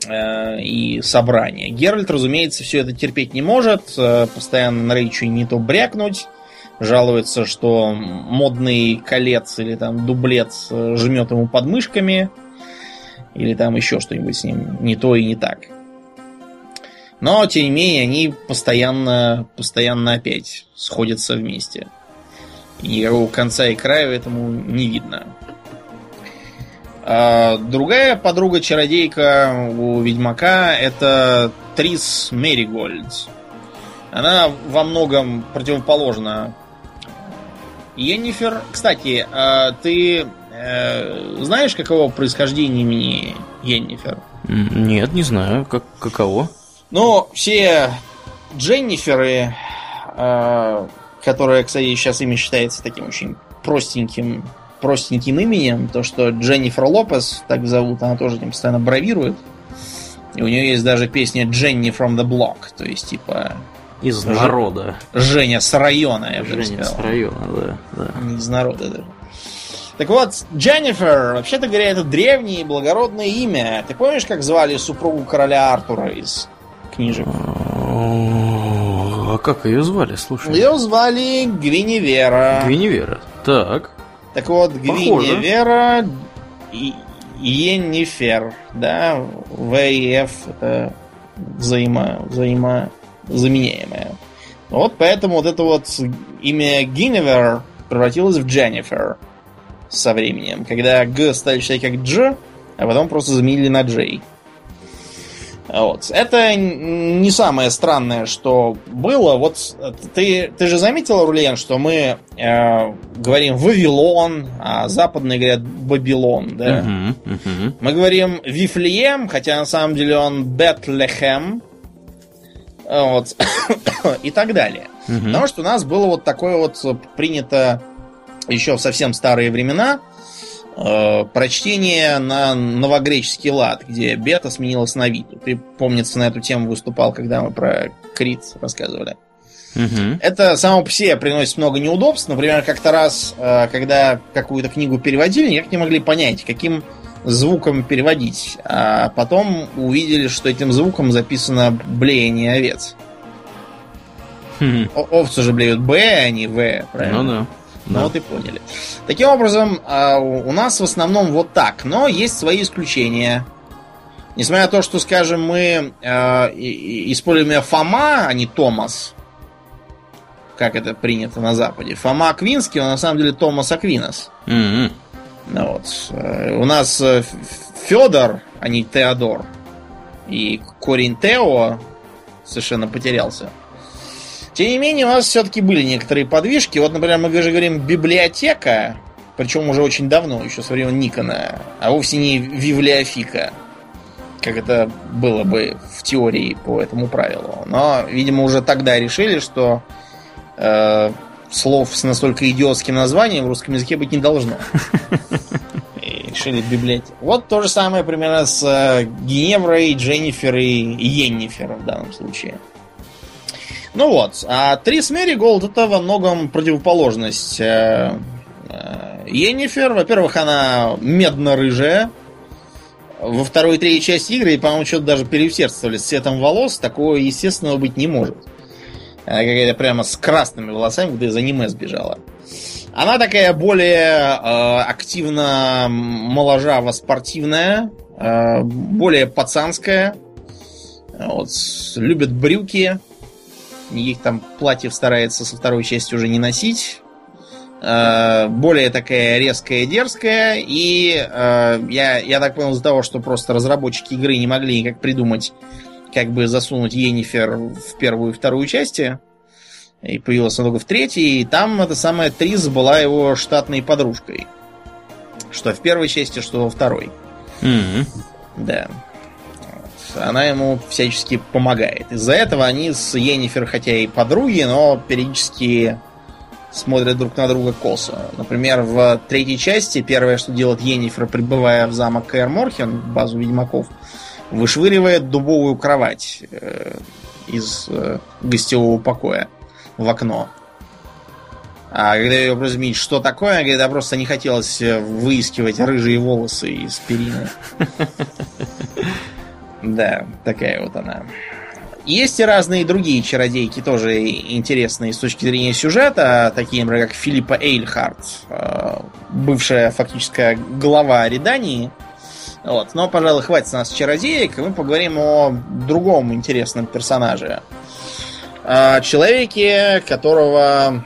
э, и собрания. Геральт, разумеется, все это терпеть не может, э, постоянно на речи не то брякнуть, жалуется, что модный колец или там дублец э, жмет ему подмышками, или там еще что-нибудь с ним не то и не так. Но, тем не менее, они постоянно, постоянно опять сходятся вместе. И Никакого конца и края этому не видно. А другая подруга-чародейка у Ведьмака это Трис Меригольд. Она во многом противоположна Йеннифер. Кстати, а ты э, знаешь, каково происхождение имени Йеннифер? Нет, не знаю. Как, каково? Ну, все Дженниферы, э, которая, кстати, сейчас имя считается таким очень простеньким, простеньким именем, то, что Дженнифер Лопес, так зовут, она тоже этим постоянно бравирует. И у нее есть даже песня Дженни from the Block, то есть, типа, Из Ж- народа. Женя с района, я бы Женя с района, да, да. Из народа даже. Так вот, Дженнифер, вообще-то говоря, это древнее и благородное имя. Ты помнишь, как звали супругу короля Артура из книжек? А как ее звали, слушай? Ее звали Гвиневера. Гвиневера. Так. Так вот. Гвиневера и Йеннифер, да, В и Ф это взаимо, взаимозаменяемое. Вот поэтому вот это вот имя Гиневер превратилось в Дженнифер со временем, когда Г стали читать как Дж, а потом просто заменили на Джей. Вот. Это не самое странное, что было. Вот э, ты, ты же заметил, Рулен, что мы э, говорим Вавилон, а западные говорят Бабилон, да? Мгм, мгм. Мы говорим Вифлеем, хотя на самом деле он Бетлехем. Вот. *coughs* И так далее. Мгм. Потому что у нас было вот такое вот э, принято еще в совсем старые времена э, прочтение на новогреческий лад, где бета сменилась на виту. Ты, помнится, на эту тему выступал, когда мы про Крит рассказывали. Мгм. Это само по себе приносит много неудобств. Например, как-то раз, э, когда какую-то книгу переводили, никак не могли понять, каким звуком переводить. А потом увидели, что этим звуком записано блеяние овец. Хм. Овцы же блеют Б, а не В, правильно? Ну да. Ну Да. вот и поняли. Таким образом, а, у нас в основном вот так, но есть свои исключения. Несмотря на то, что, скажем, мы и- используем Фома, а не Томас, как это принято на Западе. Фома Аквинский, он на самом деле Томас Аквинос. Мгм. Ну вот. э, У нас э, Федор, а не Теодор. И корень Тео совершенно потерялся. Тем не менее, у нас все-таки были некоторые подвижки. Вот, например, мы же говорим библиотека, Причем уже очень давно, еще со времен Никона, а вовсе не Вивлеофика, как это было бы в теории по этому правилу. Но, видимо, уже тогда решили, что э, слов с настолько идиотским названием в русском языке быть не должно. *laughs* И решили библиотеку. Вот то же самое примерно с э, Геневрой, Дженнифер и Йеннифер в данном случае. Ну вот, а Трис Мериголд это во многом противоположность э, э, Йеннифер. Во-первых, она медно-рыжая. Во второй и третьей части игры, по-моему, что-то даже переусердствовали с цветом волос. Такого, естественного быть не может. Она какая-то прямо с красными волосами, когда из аниме сбежала. Она такая более э, активно моложаво-спортивная, э, более пацанская. Вот, любит брюки, Никаких там платьев старается со второй части уже не носить. Э, более такая резкая, дерзкая. И э, я, я так понял, из-за того, что просто разработчики игры не могли никак придумать, как бы засунуть Енифер в первую и вторую части. И появилась она только в третьей. И там эта самая Триз была его штатной подружкой. Что в первой части, что во второй. Mm-hmm. Да она ему всячески помогает. Из-за этого они с Йеннифер, хотя и подруги, но периодически смотрят друг на друга косо. Например, в третьей части первое, что делает Йеннифер, прибывая в замок Кэр Морхен, базу ведьмаков, вышвыривает дубовую кровать э, из э, гостевого покоя в окно. А когда ее вопросили, что такое, она говорит, да просто не хотелось выискивать рыжие волосы из перины. *laughs* Да, такая вот она. Есть и разные другие чародейки, тоже интересные с точки зрения сюжета, такие, например, как Филиппа Эйльхарт, э, бывшая фактическая глава Редании. Вот. Но, пожалуй, хватит нас чародеек, и мы поговорим о другом интересном персонаже. О человеке, которого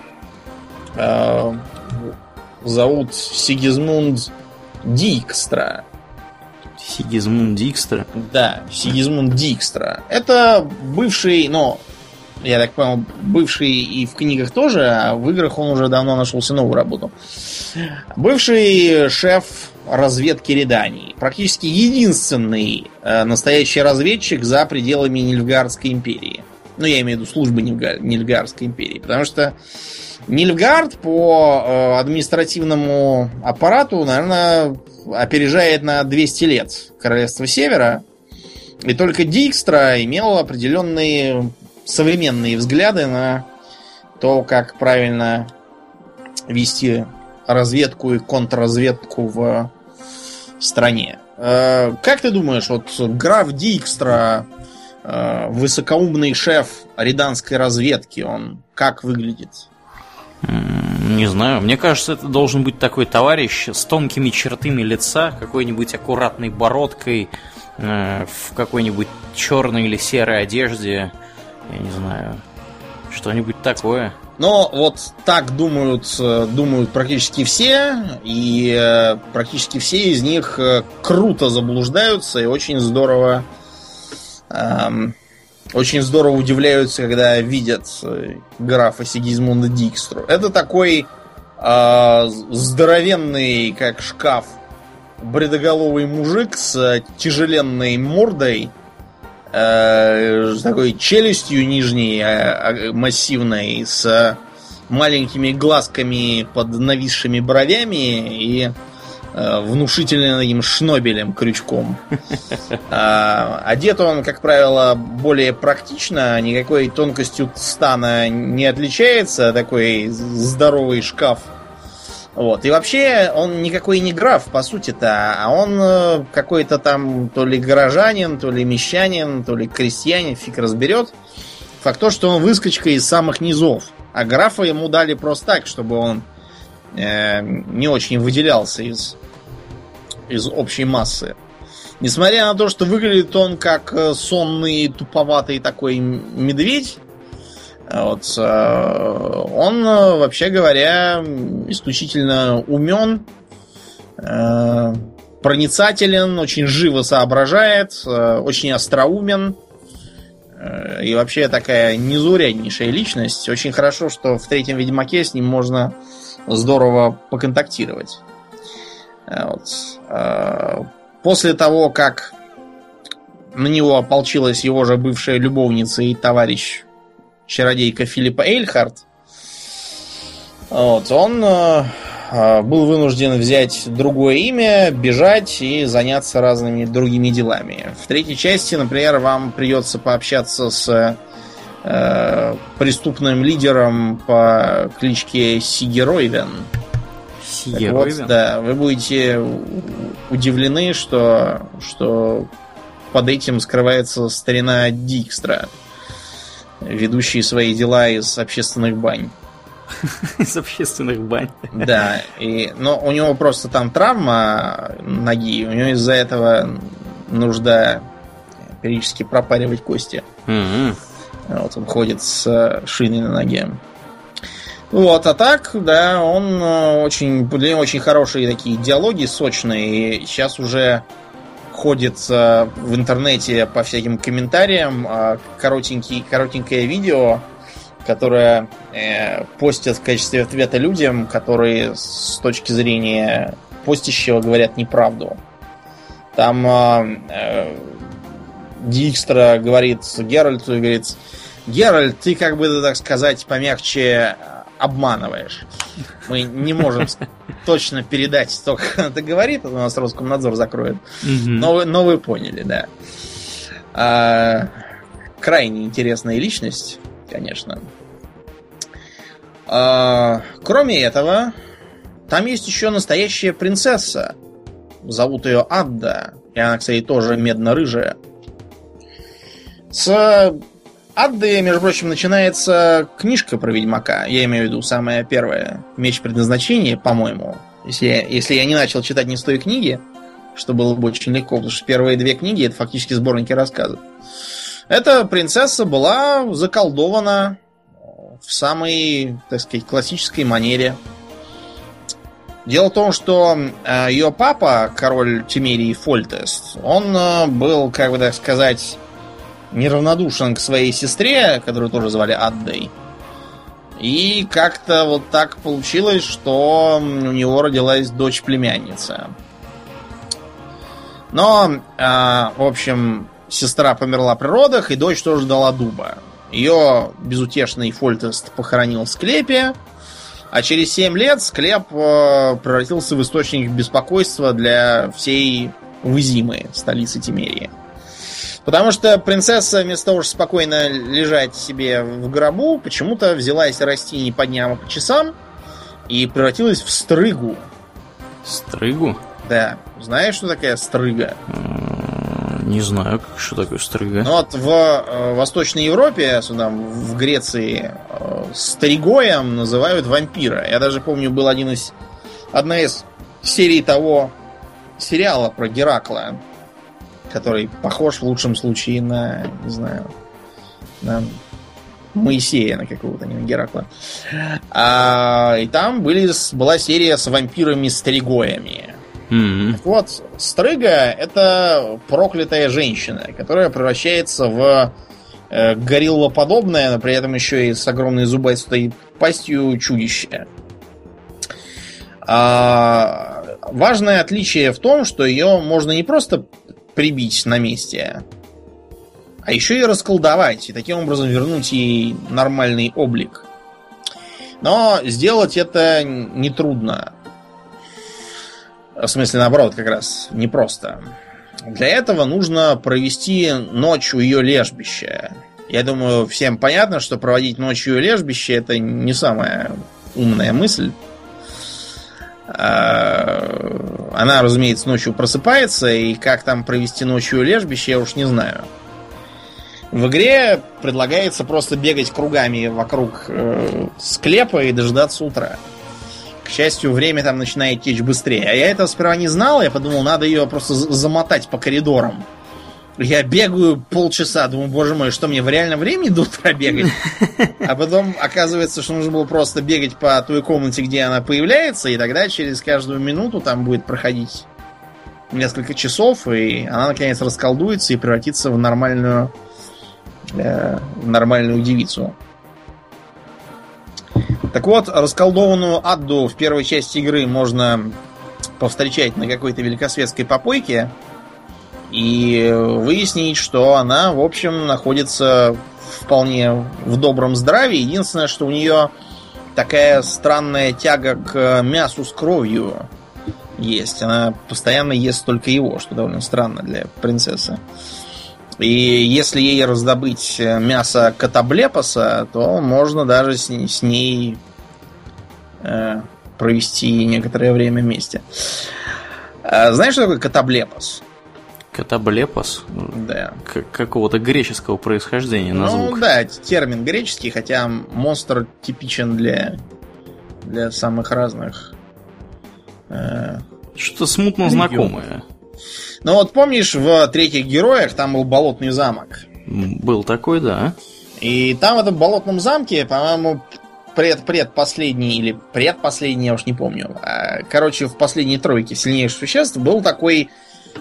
э, зовут Сигизмунд Дикстра. Сигизмунд Дикстра? Да, Сигизмунд Дикстра. Это бывший, ну, я так понял, бывший и в книгах тоже, а в играх он уже давно нашел себе новую работу. Бывший шеф разведки Редании. Практически единственный э, настоящий разведчик за пределами Нильфгардской империи. Ну, я имею в виду службы Нильфгар... Нильфгардской империи. Потому что Нильфгард по э, административному аппарату, наверное, опережает на 200 лет Королевство Севера. И только Дикстра имел определенные современные взгляды на то, как правильно вести разведку и контрразведку в стране. Э, как ты думаешь, вот граф Дикстра, э, высокоумный шеф риданской разведки, он как выглядит? Не знаю. Мне кажется, это должен быть такой товарищ с тонкими чертами лица, какой-нибудь аккуратной бородкой, э, в какой-нибудь черной или серой одежде. Я не знаю. Что-нибудь такое. Но вот так думают, э, думают практически все, и э, практически все из них э, круто заблуждаются и очень здорово эм, очень здорово удивляются, когда видят графа Сигизмунда Дикстру. Это такой э, здоровенный, как шкаф, бредоголовый мужик с тяжеленной мордой, с такой челюстью нижней, э, массивной, с маленькими глазками под нависшими бровями и Э, внушительным шнобелем, крючком. А, одет он, как правило, более практично, никакой тонкостью стана не отличается, такой здоровый шкаф. Вот. И вообще он никакой не граф, по сути-то, а он э, какой-то там то ли горожанин, то ли мещанин, то ли крестьянин, фиг разберет. Факт то, что он выскочка из самых низов. А графа ему дали просто так, чтобы он э, не очень выделялся из из общей массы. Несмотря на то, что выглядит он как э, сонный, туповатый такой медведь, вот, э, он, э, вообще говоря, исключительно умен, проницателен, очень живо соображает, очень остроумен. И вообще такая незауряднейшая личность. Очень хорошо, что в третьем Ведьмаке с ним можно здорово поконтактировать. Вот. После того, как на него ополчилась его же бывшая любовница и товарищ чародейка Филиппа Эйльхарт, вот, он э, был вынужден взять другое имя, бежать и заняться разными другими делами. В третьей части, например, вам придется пообщаться с э, преступным лидером по кличке Сигеройвен. Сигеройвен? Вот, да, вы будете удивлены, что, что под этим скрывается старина Дикстра, ведущий свои дела из общественных бань. *laughs* Из общественных бань. Да, и, но у него просто там травма ноги, у него из-за этого нужда периодически пропаривать кости. Вот он ходит с шиной на ноге. Вот, а так, да, он э, очень, для него очень хорошие такие диалоги сочные. И сейчас уже ходит в интернете по всяким комментариям э, коротенький, коротенькое видео, которое э, постят в качестве ответа людям, которые с точки зрения постящего говорят неправду. Там э, э, Дикстра говорит Геральту и говорит, Геральт, ты как бы, так сказать, помягче обманываешь. Мы не можем точно передать то, как *laughs* это говорит, а у нас Роскомнадзор закроет. Но, вы, но вы поняли, да. А, крайне интересная личность, конечно. А, кроме этого, там есть еще настоящая принцесса. Зовут ее Адда. И она, кстати, тоже медно-рыжая. С Адды, между прочим, начинается книжка про Ведьмака. Я имею в виду самая первая. Меч предназначения, по-моему. Если если я не начал читать не с той книги, что было бы очень легко, потому что первые две книги это фактически сборники рассказов. Эта принцесса была заколдована в самой, так сказать, классической манере. Дело в том, что э, ее папа, король Тимерий Фольтест, он э, был, как бы так сказать, неравнодушен к своей сестре, которую тоже звали Аддой. И как-то вот так получилось, что у него родилась дочь-племянница. Но, э, в общем, сестра померла при родах, и дочь тоже дала дуба. Ее безутешный Фольтест похоронил в склепе, а через 7 лет склеп э, превратился в источник беспокойства для всей Вызимы, столицы Тимерии. Потому что принцесса вместо того, чтобы спокойно лежать себе в гробу, почему-то взялась расти не по дням, а по часам и превратилась в стрыгу. Стрыгу? Да. Знаешь, что такая стрыга? Не знаю, что такое стрыга. Ну вот в э, Восточной Европе, сюда, в Греции, э, стригоем называют вампира. Я даже помню, был один из одна из серий того сериала про Геракла который похож в лучшем случае на, не знаю, на Моисея на какого-то, не на Геракла. А, и там были, была серия с вампирами-стригоями. Mm-hmm. Так вот, Стрыга это проклятая женщина, которая превращается в э, гориллоподобное, но при этом еще и с огромной зубастой пастью чудище. А, важное отличие в том, что ее можно не просто прибить на месте, а еще и расколдовать, и таким образом вернуть ей нормальный облик. Но сделать это нетрудно. В смысле, наоборот, как раз непросто. Для этого нужно провести ночь у ее лежбища. Я думаю, всем понятно, что проводить ночь у ее лежбища это не самая умная мысль. А, она, разумеется, ночью просыпается, и как там провести ночью лежбище, я уж не знаю. В игре предлагается просто бегать кругами вокруг э, склепа и дождаться утра. К счастью, время там начинает течь быстрее. А я это сперва не знал, я подумал, надо ее просто замотать по коридорам. Я бегаю полчаса, думаю, боже мой, что мне в реальном времени до утра бегать? *laughs* А потом оказывается, что нужно было просто бегать по той комнате, где она появляется, и тогда через каждую минуту там будет проходить несколько часов, и она наконец расколдуется и превратится в нормальную, э, нормальную девицу. Так вот, расколдованную Адду в первой части игры можно повстречать на какой-то великосветской попойке и выяснить, что она, в общем, находится вполне в добром здравии. Единственное, что у нее такая странная тяга к мясу с кровью есть. Она постоянно ест только его, что довольно странно для принцессы. И если ей раздобыть мясо катаблепоса, то можно даже с, с ней э, провести некоторое время вместе. А, знаешь, что такое катаблепос? Катаблепос? Да. Какого-то греческого происхождения на ну, звук. да, термин греческий, хотя монстр типичен для, для самых разных. э, Что-то смутно Регион. знакомое. Ну вот помнишь, в третьих героях там был болотный замок. Был такой, да. И там в этом болотном замке, по-моему, пред предпоследний или предпоследний, я уж не помню. а, Короче, в последней тройке сильнейших существ был такой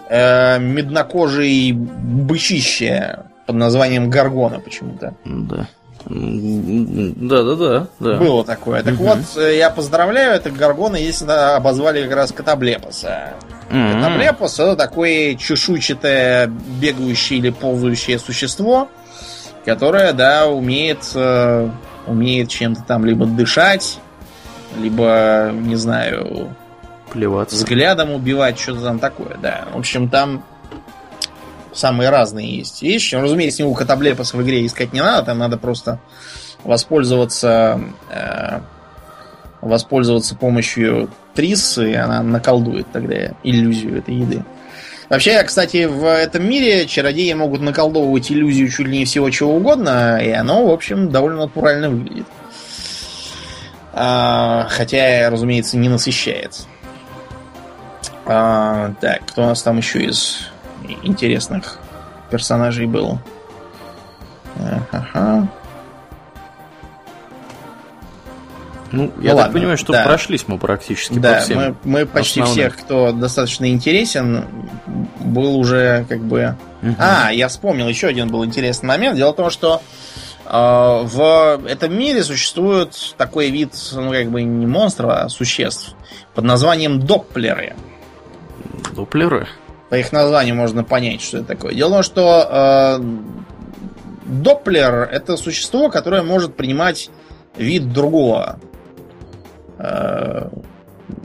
э, меднокожий бычище под названием Гаргона почему-то. Да. М, Да-да-да. да. Было такое. Так Мгм. вот, э, я поздравляю, это Гаргона, если обозвали как раз Катаблепоса. М. Катаблепос это такое чешуйчатое бегающее или ползающее существо, которое, да, умеет, э, умеет чем-то там либо дышать, либо, не знаю, Плеваться. взглядом убивать, что-то там такое, да. В общем, там самые разные есть вещи. Ну, разумеется, него катаблепоса в игре искать не надо, там надо просто воспользоваться э, воспользоваться помощью Триссы, и она наколдует тогда иллюзию этой еды. Вообще, кстати, в этом мире чародеи могут наколдовывать иллюзию чуть ли не всего чего угодно, и оно, в общем, довольно натурально выглядит. А, хотя, разумеется, не насыщает. А, так, кто у нас там еще из интересных персонажей был? Ага. Ну, я Ну так ладно, понимаю, что да. прошлись мы практически по Да, всем. мы, мы почти основным. всех, кто достаточно интересен, был уже как бы... Мгм. А, я вспомнил, еще один был интересный момент. Дело в том, что э, в этом мире существует такой вид, ну, как бы не монстров, а существ под названием допплеры. Доплеры. По их названию можно понять, что это такое. Дело в том, что э, Доплер это существо, которое может принимать вид другого э,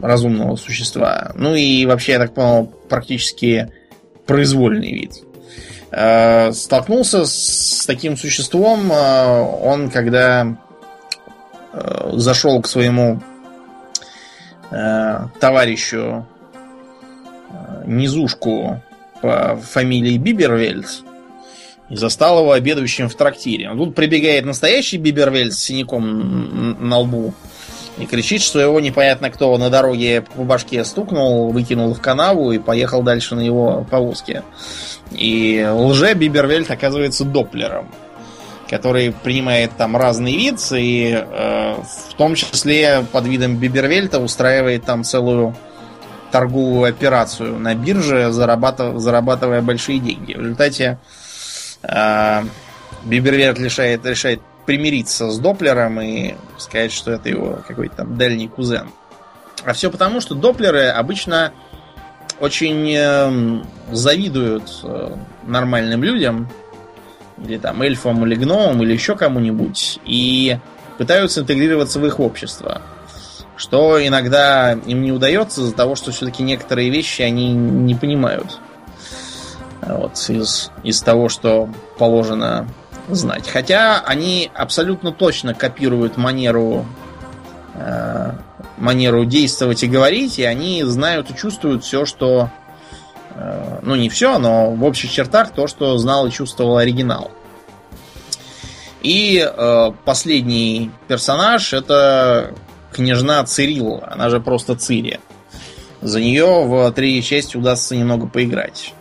разумного существа. Ну и вообще, я так понял, практически произвольный вид. Э, столкнулся с таким существом э, он, когда э, зашел к своему э, товарищу низушку по фамилии Бибервельд и застал его обедающим в трактире. Тут прибегает настоящий Бибервельд с синяком на лбу и кричит, что его непонятно кто на дороге по башке стукнул, выкинул в канаву и поехал дальше на его повозке. И лже Бибервельд оказывается допплером, который принимает там разный вид и э, в том числе под видом Бибервельта устраивает там целую торговую операцию на бирже, зарабатывая, зарабатывая большие деньги. В результате э, Бибервельд решает, решает примириться с Доплером и сказать, что это его какой-то там дальний кузен. А все потому, что Доплеры обычно очень э, завидуют э, нормальным людям, или там эльфам, или гномам, или еще кому-нибудь, и пытаются интегрироваться в их общество. Что иногда им не удается из-за того, что все-таки некоторые вещи они не понимают. Вот, из, из того, что положено знать. Хотя они абсолютно точно копируют манеру э, манеру действовать и говорить, и они знают и чувствуют все, что э, ну не все, но в общих чертах то, что знал и чувствовал оригинал. И э, последний персонаж это княжна Цирилла, она же просто Цири. За нее в третьей части удастся немного поиграть.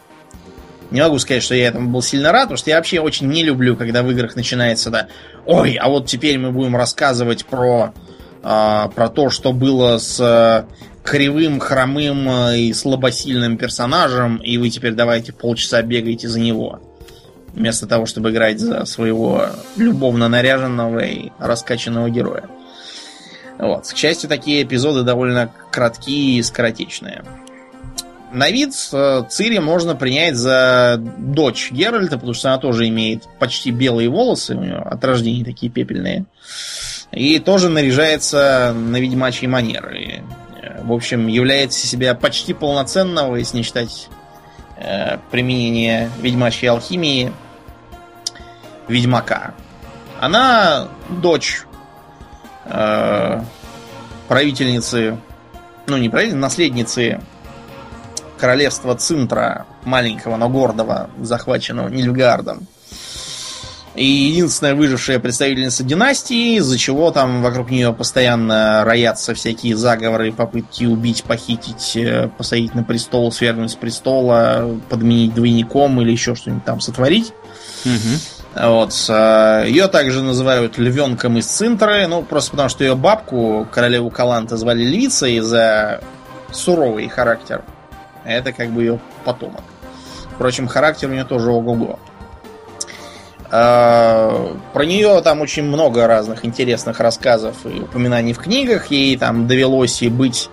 Не могу сказать, что я этому был сильно рад, потому что я вообще очень не люблю, когда в играх начинается, да, ой, а вот теперь мы будем рассказывать про, а, про то, что было с а, кривым, хромым а, и слабосильным персонажем, и вы теперь давайте полчаса бегаете за него. Вместо того, чтобы играть за своего любовно наряженного и раскачанного героя. Вот. К счастью, такие эпизоды довольно краткие и скоротечные. На вид э, Цири можно принять за дочь Геральта, потому что она тоже имеет почти белые волосы, у нее от рождения такие пепельные. И тоже наряжается на ведьмачьи манеры. Э, в общем, является себя почти полноценного, если не считать э, применение ведьмачьей алхимии, ведьмака. Она дочь э, правительницы, ну не правительницы, наследницы королевства Цинтра, маленького, но гордого, захваченного Нильфгардом. И единственная выжившая представительница династии, из-за чего там вокруг нее постоянно роятся всякие заговоры, попытки убить, похитить, э, посадить на престол, свергнуть с престола, подменить двойником или еще что-нибудь там сотворить. Угу. Вот. Э, ее также называют львенком из Цинтры, ну, просто потому что ее бабку, королеву Каланта, звали Львицей за суровый характер. Это как бы ее потомок. Впрочем, характер у нее тоже ого-го. А, про нее там очень много разных интересных рассказов и упоминаний в книгах. Ей там довелось и быть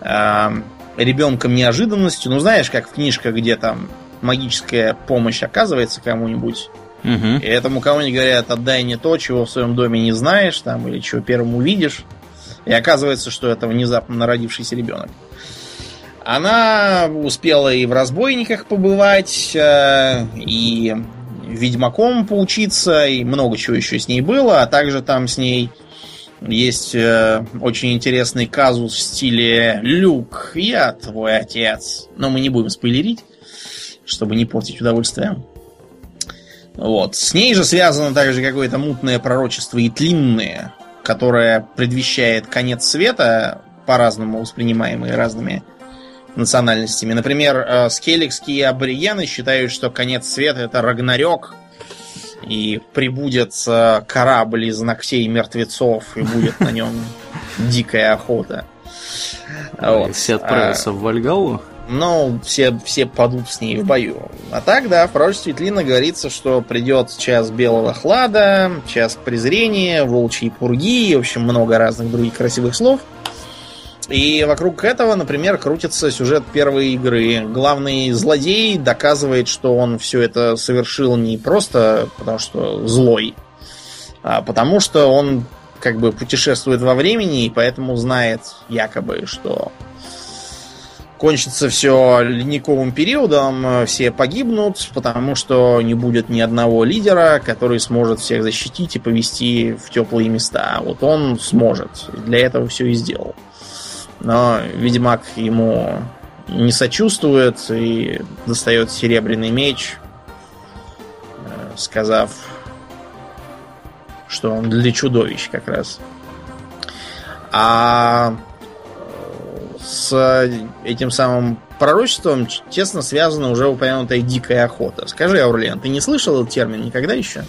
а, ребенком неожиданностью. Ну, знаешь, как в книжках, где там магическая помощь оказывается кому-нибудь. Угу. И этому кому-нибудь говорят, отдай не то, чего в своем доме не знаешь, там, или чего первым увидишь. И оказывается, что это внезапно народившийся ребенок. Она успела и в разбойниках побывать, э, и ведьмаком поучиться, и много чего еще с ней было, а также там с ней есть э, очень интересный казус в стиле «Люк, я твой отец». Но мы не будем спойлерить, чтобы не портить удовольствие. Вот. С ней же связано также какое-то мутное пророчество и тлинное, которое предвещает конец света, по-разному воспринимаемые разными национальностями. Например, э, скелликские аборигены считают, что конец света это Рагнарёк, и прибудет корабль из ногтей мертвецов, и будет на нем *laughs* дикая охота. Вот. Все отправятся а, в Вальгалу? Ну, все, все падут с ней в бою. А так, да, в пророчестве Тлина говорится, что придет час белого хлада, час презрения, волчьей пурги, в общем, много разных других красивых слов – и вокруг этого, например, крутится сюжет первой игры. Главный злодей доказывает, что он все это совершил не просто потому, что злой, а потому что он как бы путешествует во времени и поэтому знает якобы, что кончится все ледниковым периодом, все погибнут, потому что не будет ни одного лидера, который сможет всех защитить и повести в теплые места. Вот он сможет. Для этого все и сделал. Но Ведьмак ему не сочувствует и достает серебряный меч, э, сказав, что он для чудовищ как раз. А с этим самым пророчеством тесно связана уже упомянутая дикая охота. Скажи, Аурлиан, ты не слышал этот термин никогда еще?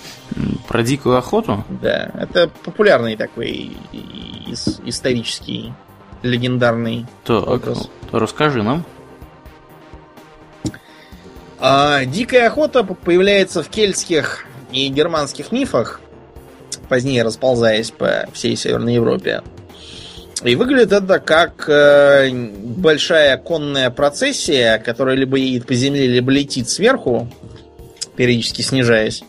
Про дикую охоту? Да, это популярный такой исторический легендарный так, образ. То расскажи нам. А, дикая охота появляется в кельтских и германских мифах, позднее расползаясь по всей Северной Европе. И выглядит это как э, большая конная процессия, которая либо едет по земле, либо летит сверху, периодически снижаясь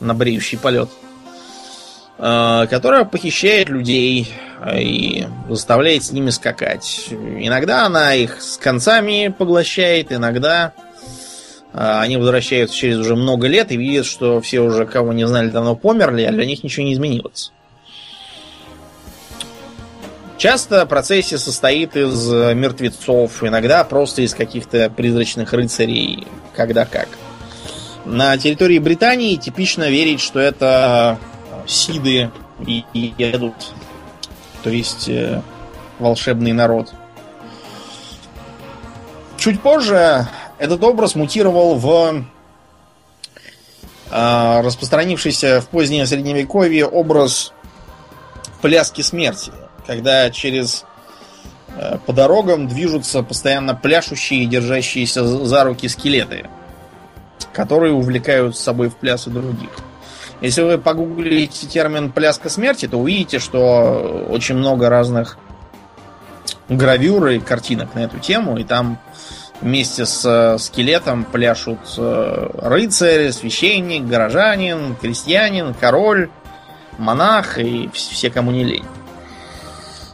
на бреющий полет, э, которая похищает людей, и заставляет с ними скакать. Иногда она их с концами поглощает, иногда а, они возвращаются через уже много лет и видят, что все уже, кого не знали, давно померли, а для них ничего не изменилось. Часто процессия состоит из мертвецов, иногда просто из каких-то призрачных рыцарей, когда как. На территории Британии типично верить, что это сиды и едут то есть э, волшебный народ. Чуть позже этот образ мутировал в э, распространившийся в позднее средневековье образ пляски смерти, когда через э, по дорогам движутся постоянно пляшущие и держащиеся за руки скелеты, которые увлекают с собой в плясы других. Если вы погуглите термин «пляска смерти», то увидите, что очень много разных гравюр и картинок на эту тему, и там вместе с э, скелетом пляшут э, рыцарь, священник, горожанин, крестьянин, король, монах и все, кому не лень.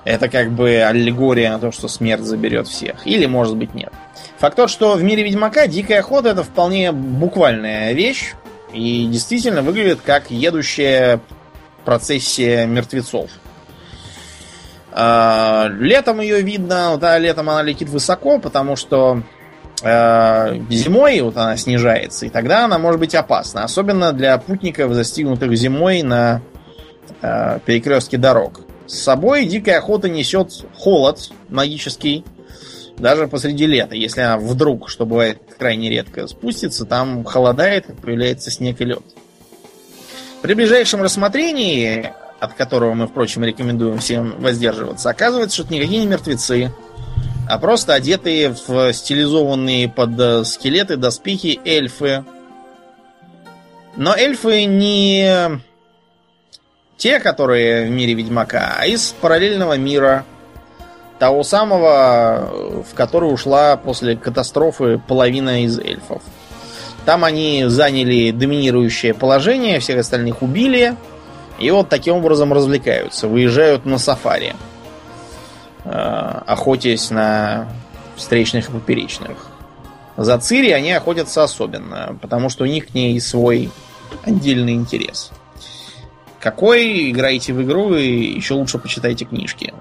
Это как бы аллегория на то, что смерть заберет всех. Или, может быть, нет. Факт тот, что в мире Ведьмака дикая охота это вполне буквальная вещь. И действительно выглядит как едущая процессия мертвецов. А, летом ее видно, да, летом она летит высоко, потому что э, зимой вот она снижается, и тогда она может быть опасна. Особенно для путников, застигнутых зимой на э, перекрестке дорог. С собой дикая охота несет холод магический, даже посреди лета. Если она вдруг, что бывает крайне редко, спустится, там холодает, появляется снег и лед. При ближайшем рассмотрении от которого мы, впрочем, рекомендуем всем воздерживаться, оказывается, что это никакие не мертвецы, а просто одетые в стилизованные под э, скелеты доспехи эльфы. Но эльфы не те, которые в мире Ведьмака, а из параллельного мира, того самого, в который ушла после катастрофы половина из эльфов. Там они заняли доминирующее положение, всех остальных убили – и вот таким образом развлекаются. Выезжают на сафари. Э, охотясь на встречных и поперечных. За Цири они охотятся особенно, потому что у них к ней свой отдельный интерес. Какой? Играйте в игру и еще лучше почитайте книжки.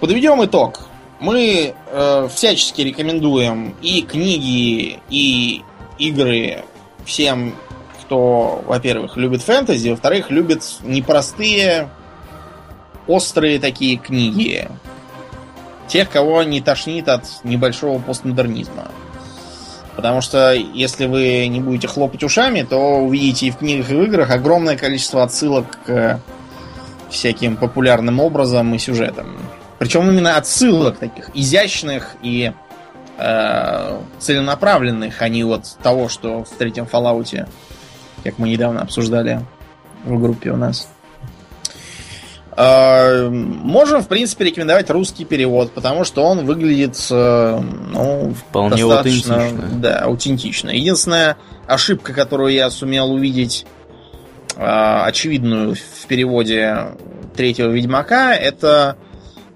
Подведем итог. Мы э, всячески рекомендуем и книги, и игры всем кто, во-первых, любит фэнтези, во-вторых, любит непростые, острые такие книги. Тех, кого не тошнит от небольшого постмодернизма. Потому что если вы не будете хлопать ушами, то увидите и в книгах, и в играх огромное количество отсылок к всяким популярным образом и сюжетам. Причем именно отсылок таких изящных и э, целенаправленных, а не вот того, что в третьем Fallout как мы недавно обсуждали в группе у нас. А, можем, в принципе, рекомендовать русский перевод, потому что он выглядит э, ну, вполне аутентично. Да, аутентично. Единственная ошибка, которую я сумел увидеть а, очевидную в переводе третьего Ведьмака, это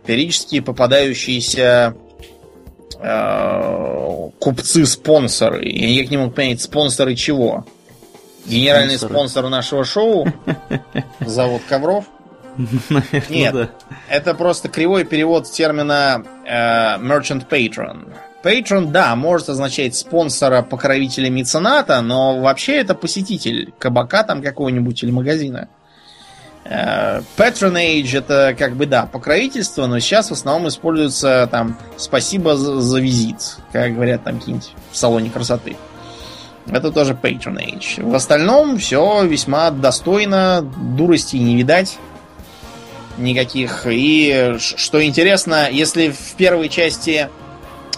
периодически попадающиеся э, купцы-спонсоры. Я никак не мог понять, спонсоры чего. Генеральный Спонсоры. спонсор нашего шоу *laughs* Завод Ковров. *laughs* Наверное, Нет, да. это просто кривой перевод термина э, Merchant Patron. Patron, да, может означать спонсора, покровителя, мецената, но вообще это посетитель кабака там какого-нибудь или магазина. Э, patronage это как бы, да, покровительство, но сейчас в основном используется там спасибо за, за визит, как говорят там какие-нибудь в салоне красоты. Это тоже patronage. В остальном все весьма достойно, дурости не видать никаких. И что интересно, если в первой части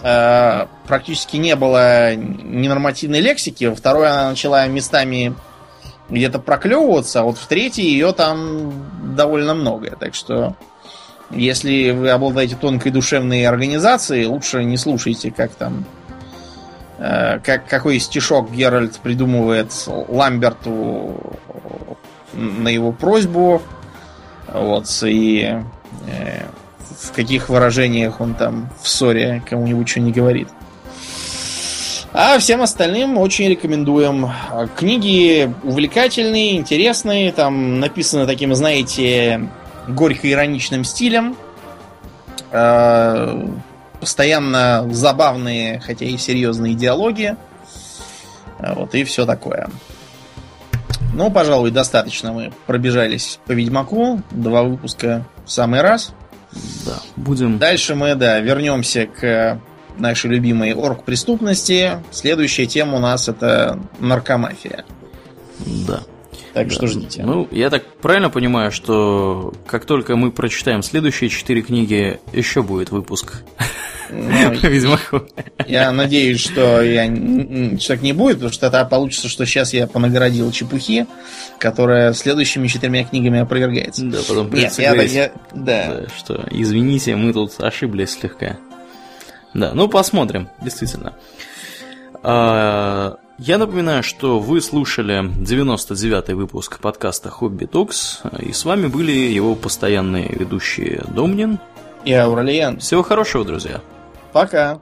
э, практически не было ненормативной лексики, во второй она начала местами где-то проклевываться, а вот в третьей ее там довольно много. Так что, если вы обладаете тонкой душевной организацией, лучше не слушайте, как там Э, как, какой стишок Геральт придумывает Ламберту на его просьбу. Вот, и э, в каких выражениях он там в ссоре кому-нибудь что не говорит. А всем остальным очень рекомендуем. Книги увлекательные, интересные, там написаны таким, знаете, горько-ироничным стилем. Э, постоянно забавные, хотя и серьезные диалоги. А вот и все такое. Ну, пожалуй, достаточно мы пробежались по Ведьмаку. Два выпуска в самый раз. Да, будем... Дальше мы, да, вернемся к нашей любимой орг-преступности. Следующая тема у нас это наркомафия. Да. Так да. что ждите. Ну, я так правильно понимаю, что как только мы прочитаем следующие четыре книги, еще будет выпуск ну, *laughs* Ведьмаку. Я надеюсь, что я так не будет, потому что тогда получится, что сейчас я понаградил чепухи, которая следующими четырьмя книгами опровергается. Да, потом Нет, я, я, да. да. Что, извините, мы тут ошиблись слегка. Да, ну посмотрим, действительно. А, я напоминаю, что вы слушали 99-й выпуск подкаста Хобби Токс, и с вами были его постоянные ведущие Домнин и Ауралиен. Всего хорошего, друзья. Пока.